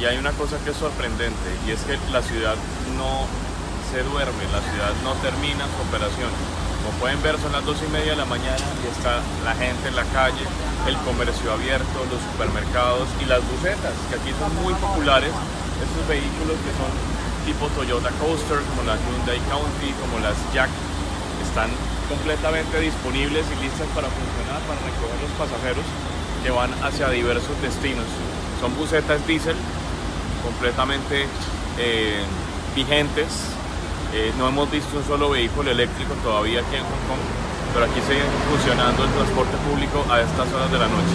y hay una cosa que es sorprendente y es que la ciudad no se duerme, la ciudad no termina su operación. Como pueden ver son las 2 y media de la mañana y está la gente en la calle, el comercio abierto, los supermercados y las bucetas, que aquí son muy populares, estos vehículos que son tipo Toyota Coaster, como las Hyundai County, como las Jack, están completamente disponibles y listas para funcionar, para recoger los pasajeros que van hacia diversos destinos. Son bucetas diésel completamente eh, vigentes. Eh, no hemos visto un solo vehículo eléctrico todavía aquí en Hong Kong, pero aquí sigue funcionando el transporte público a estas horas de la noche.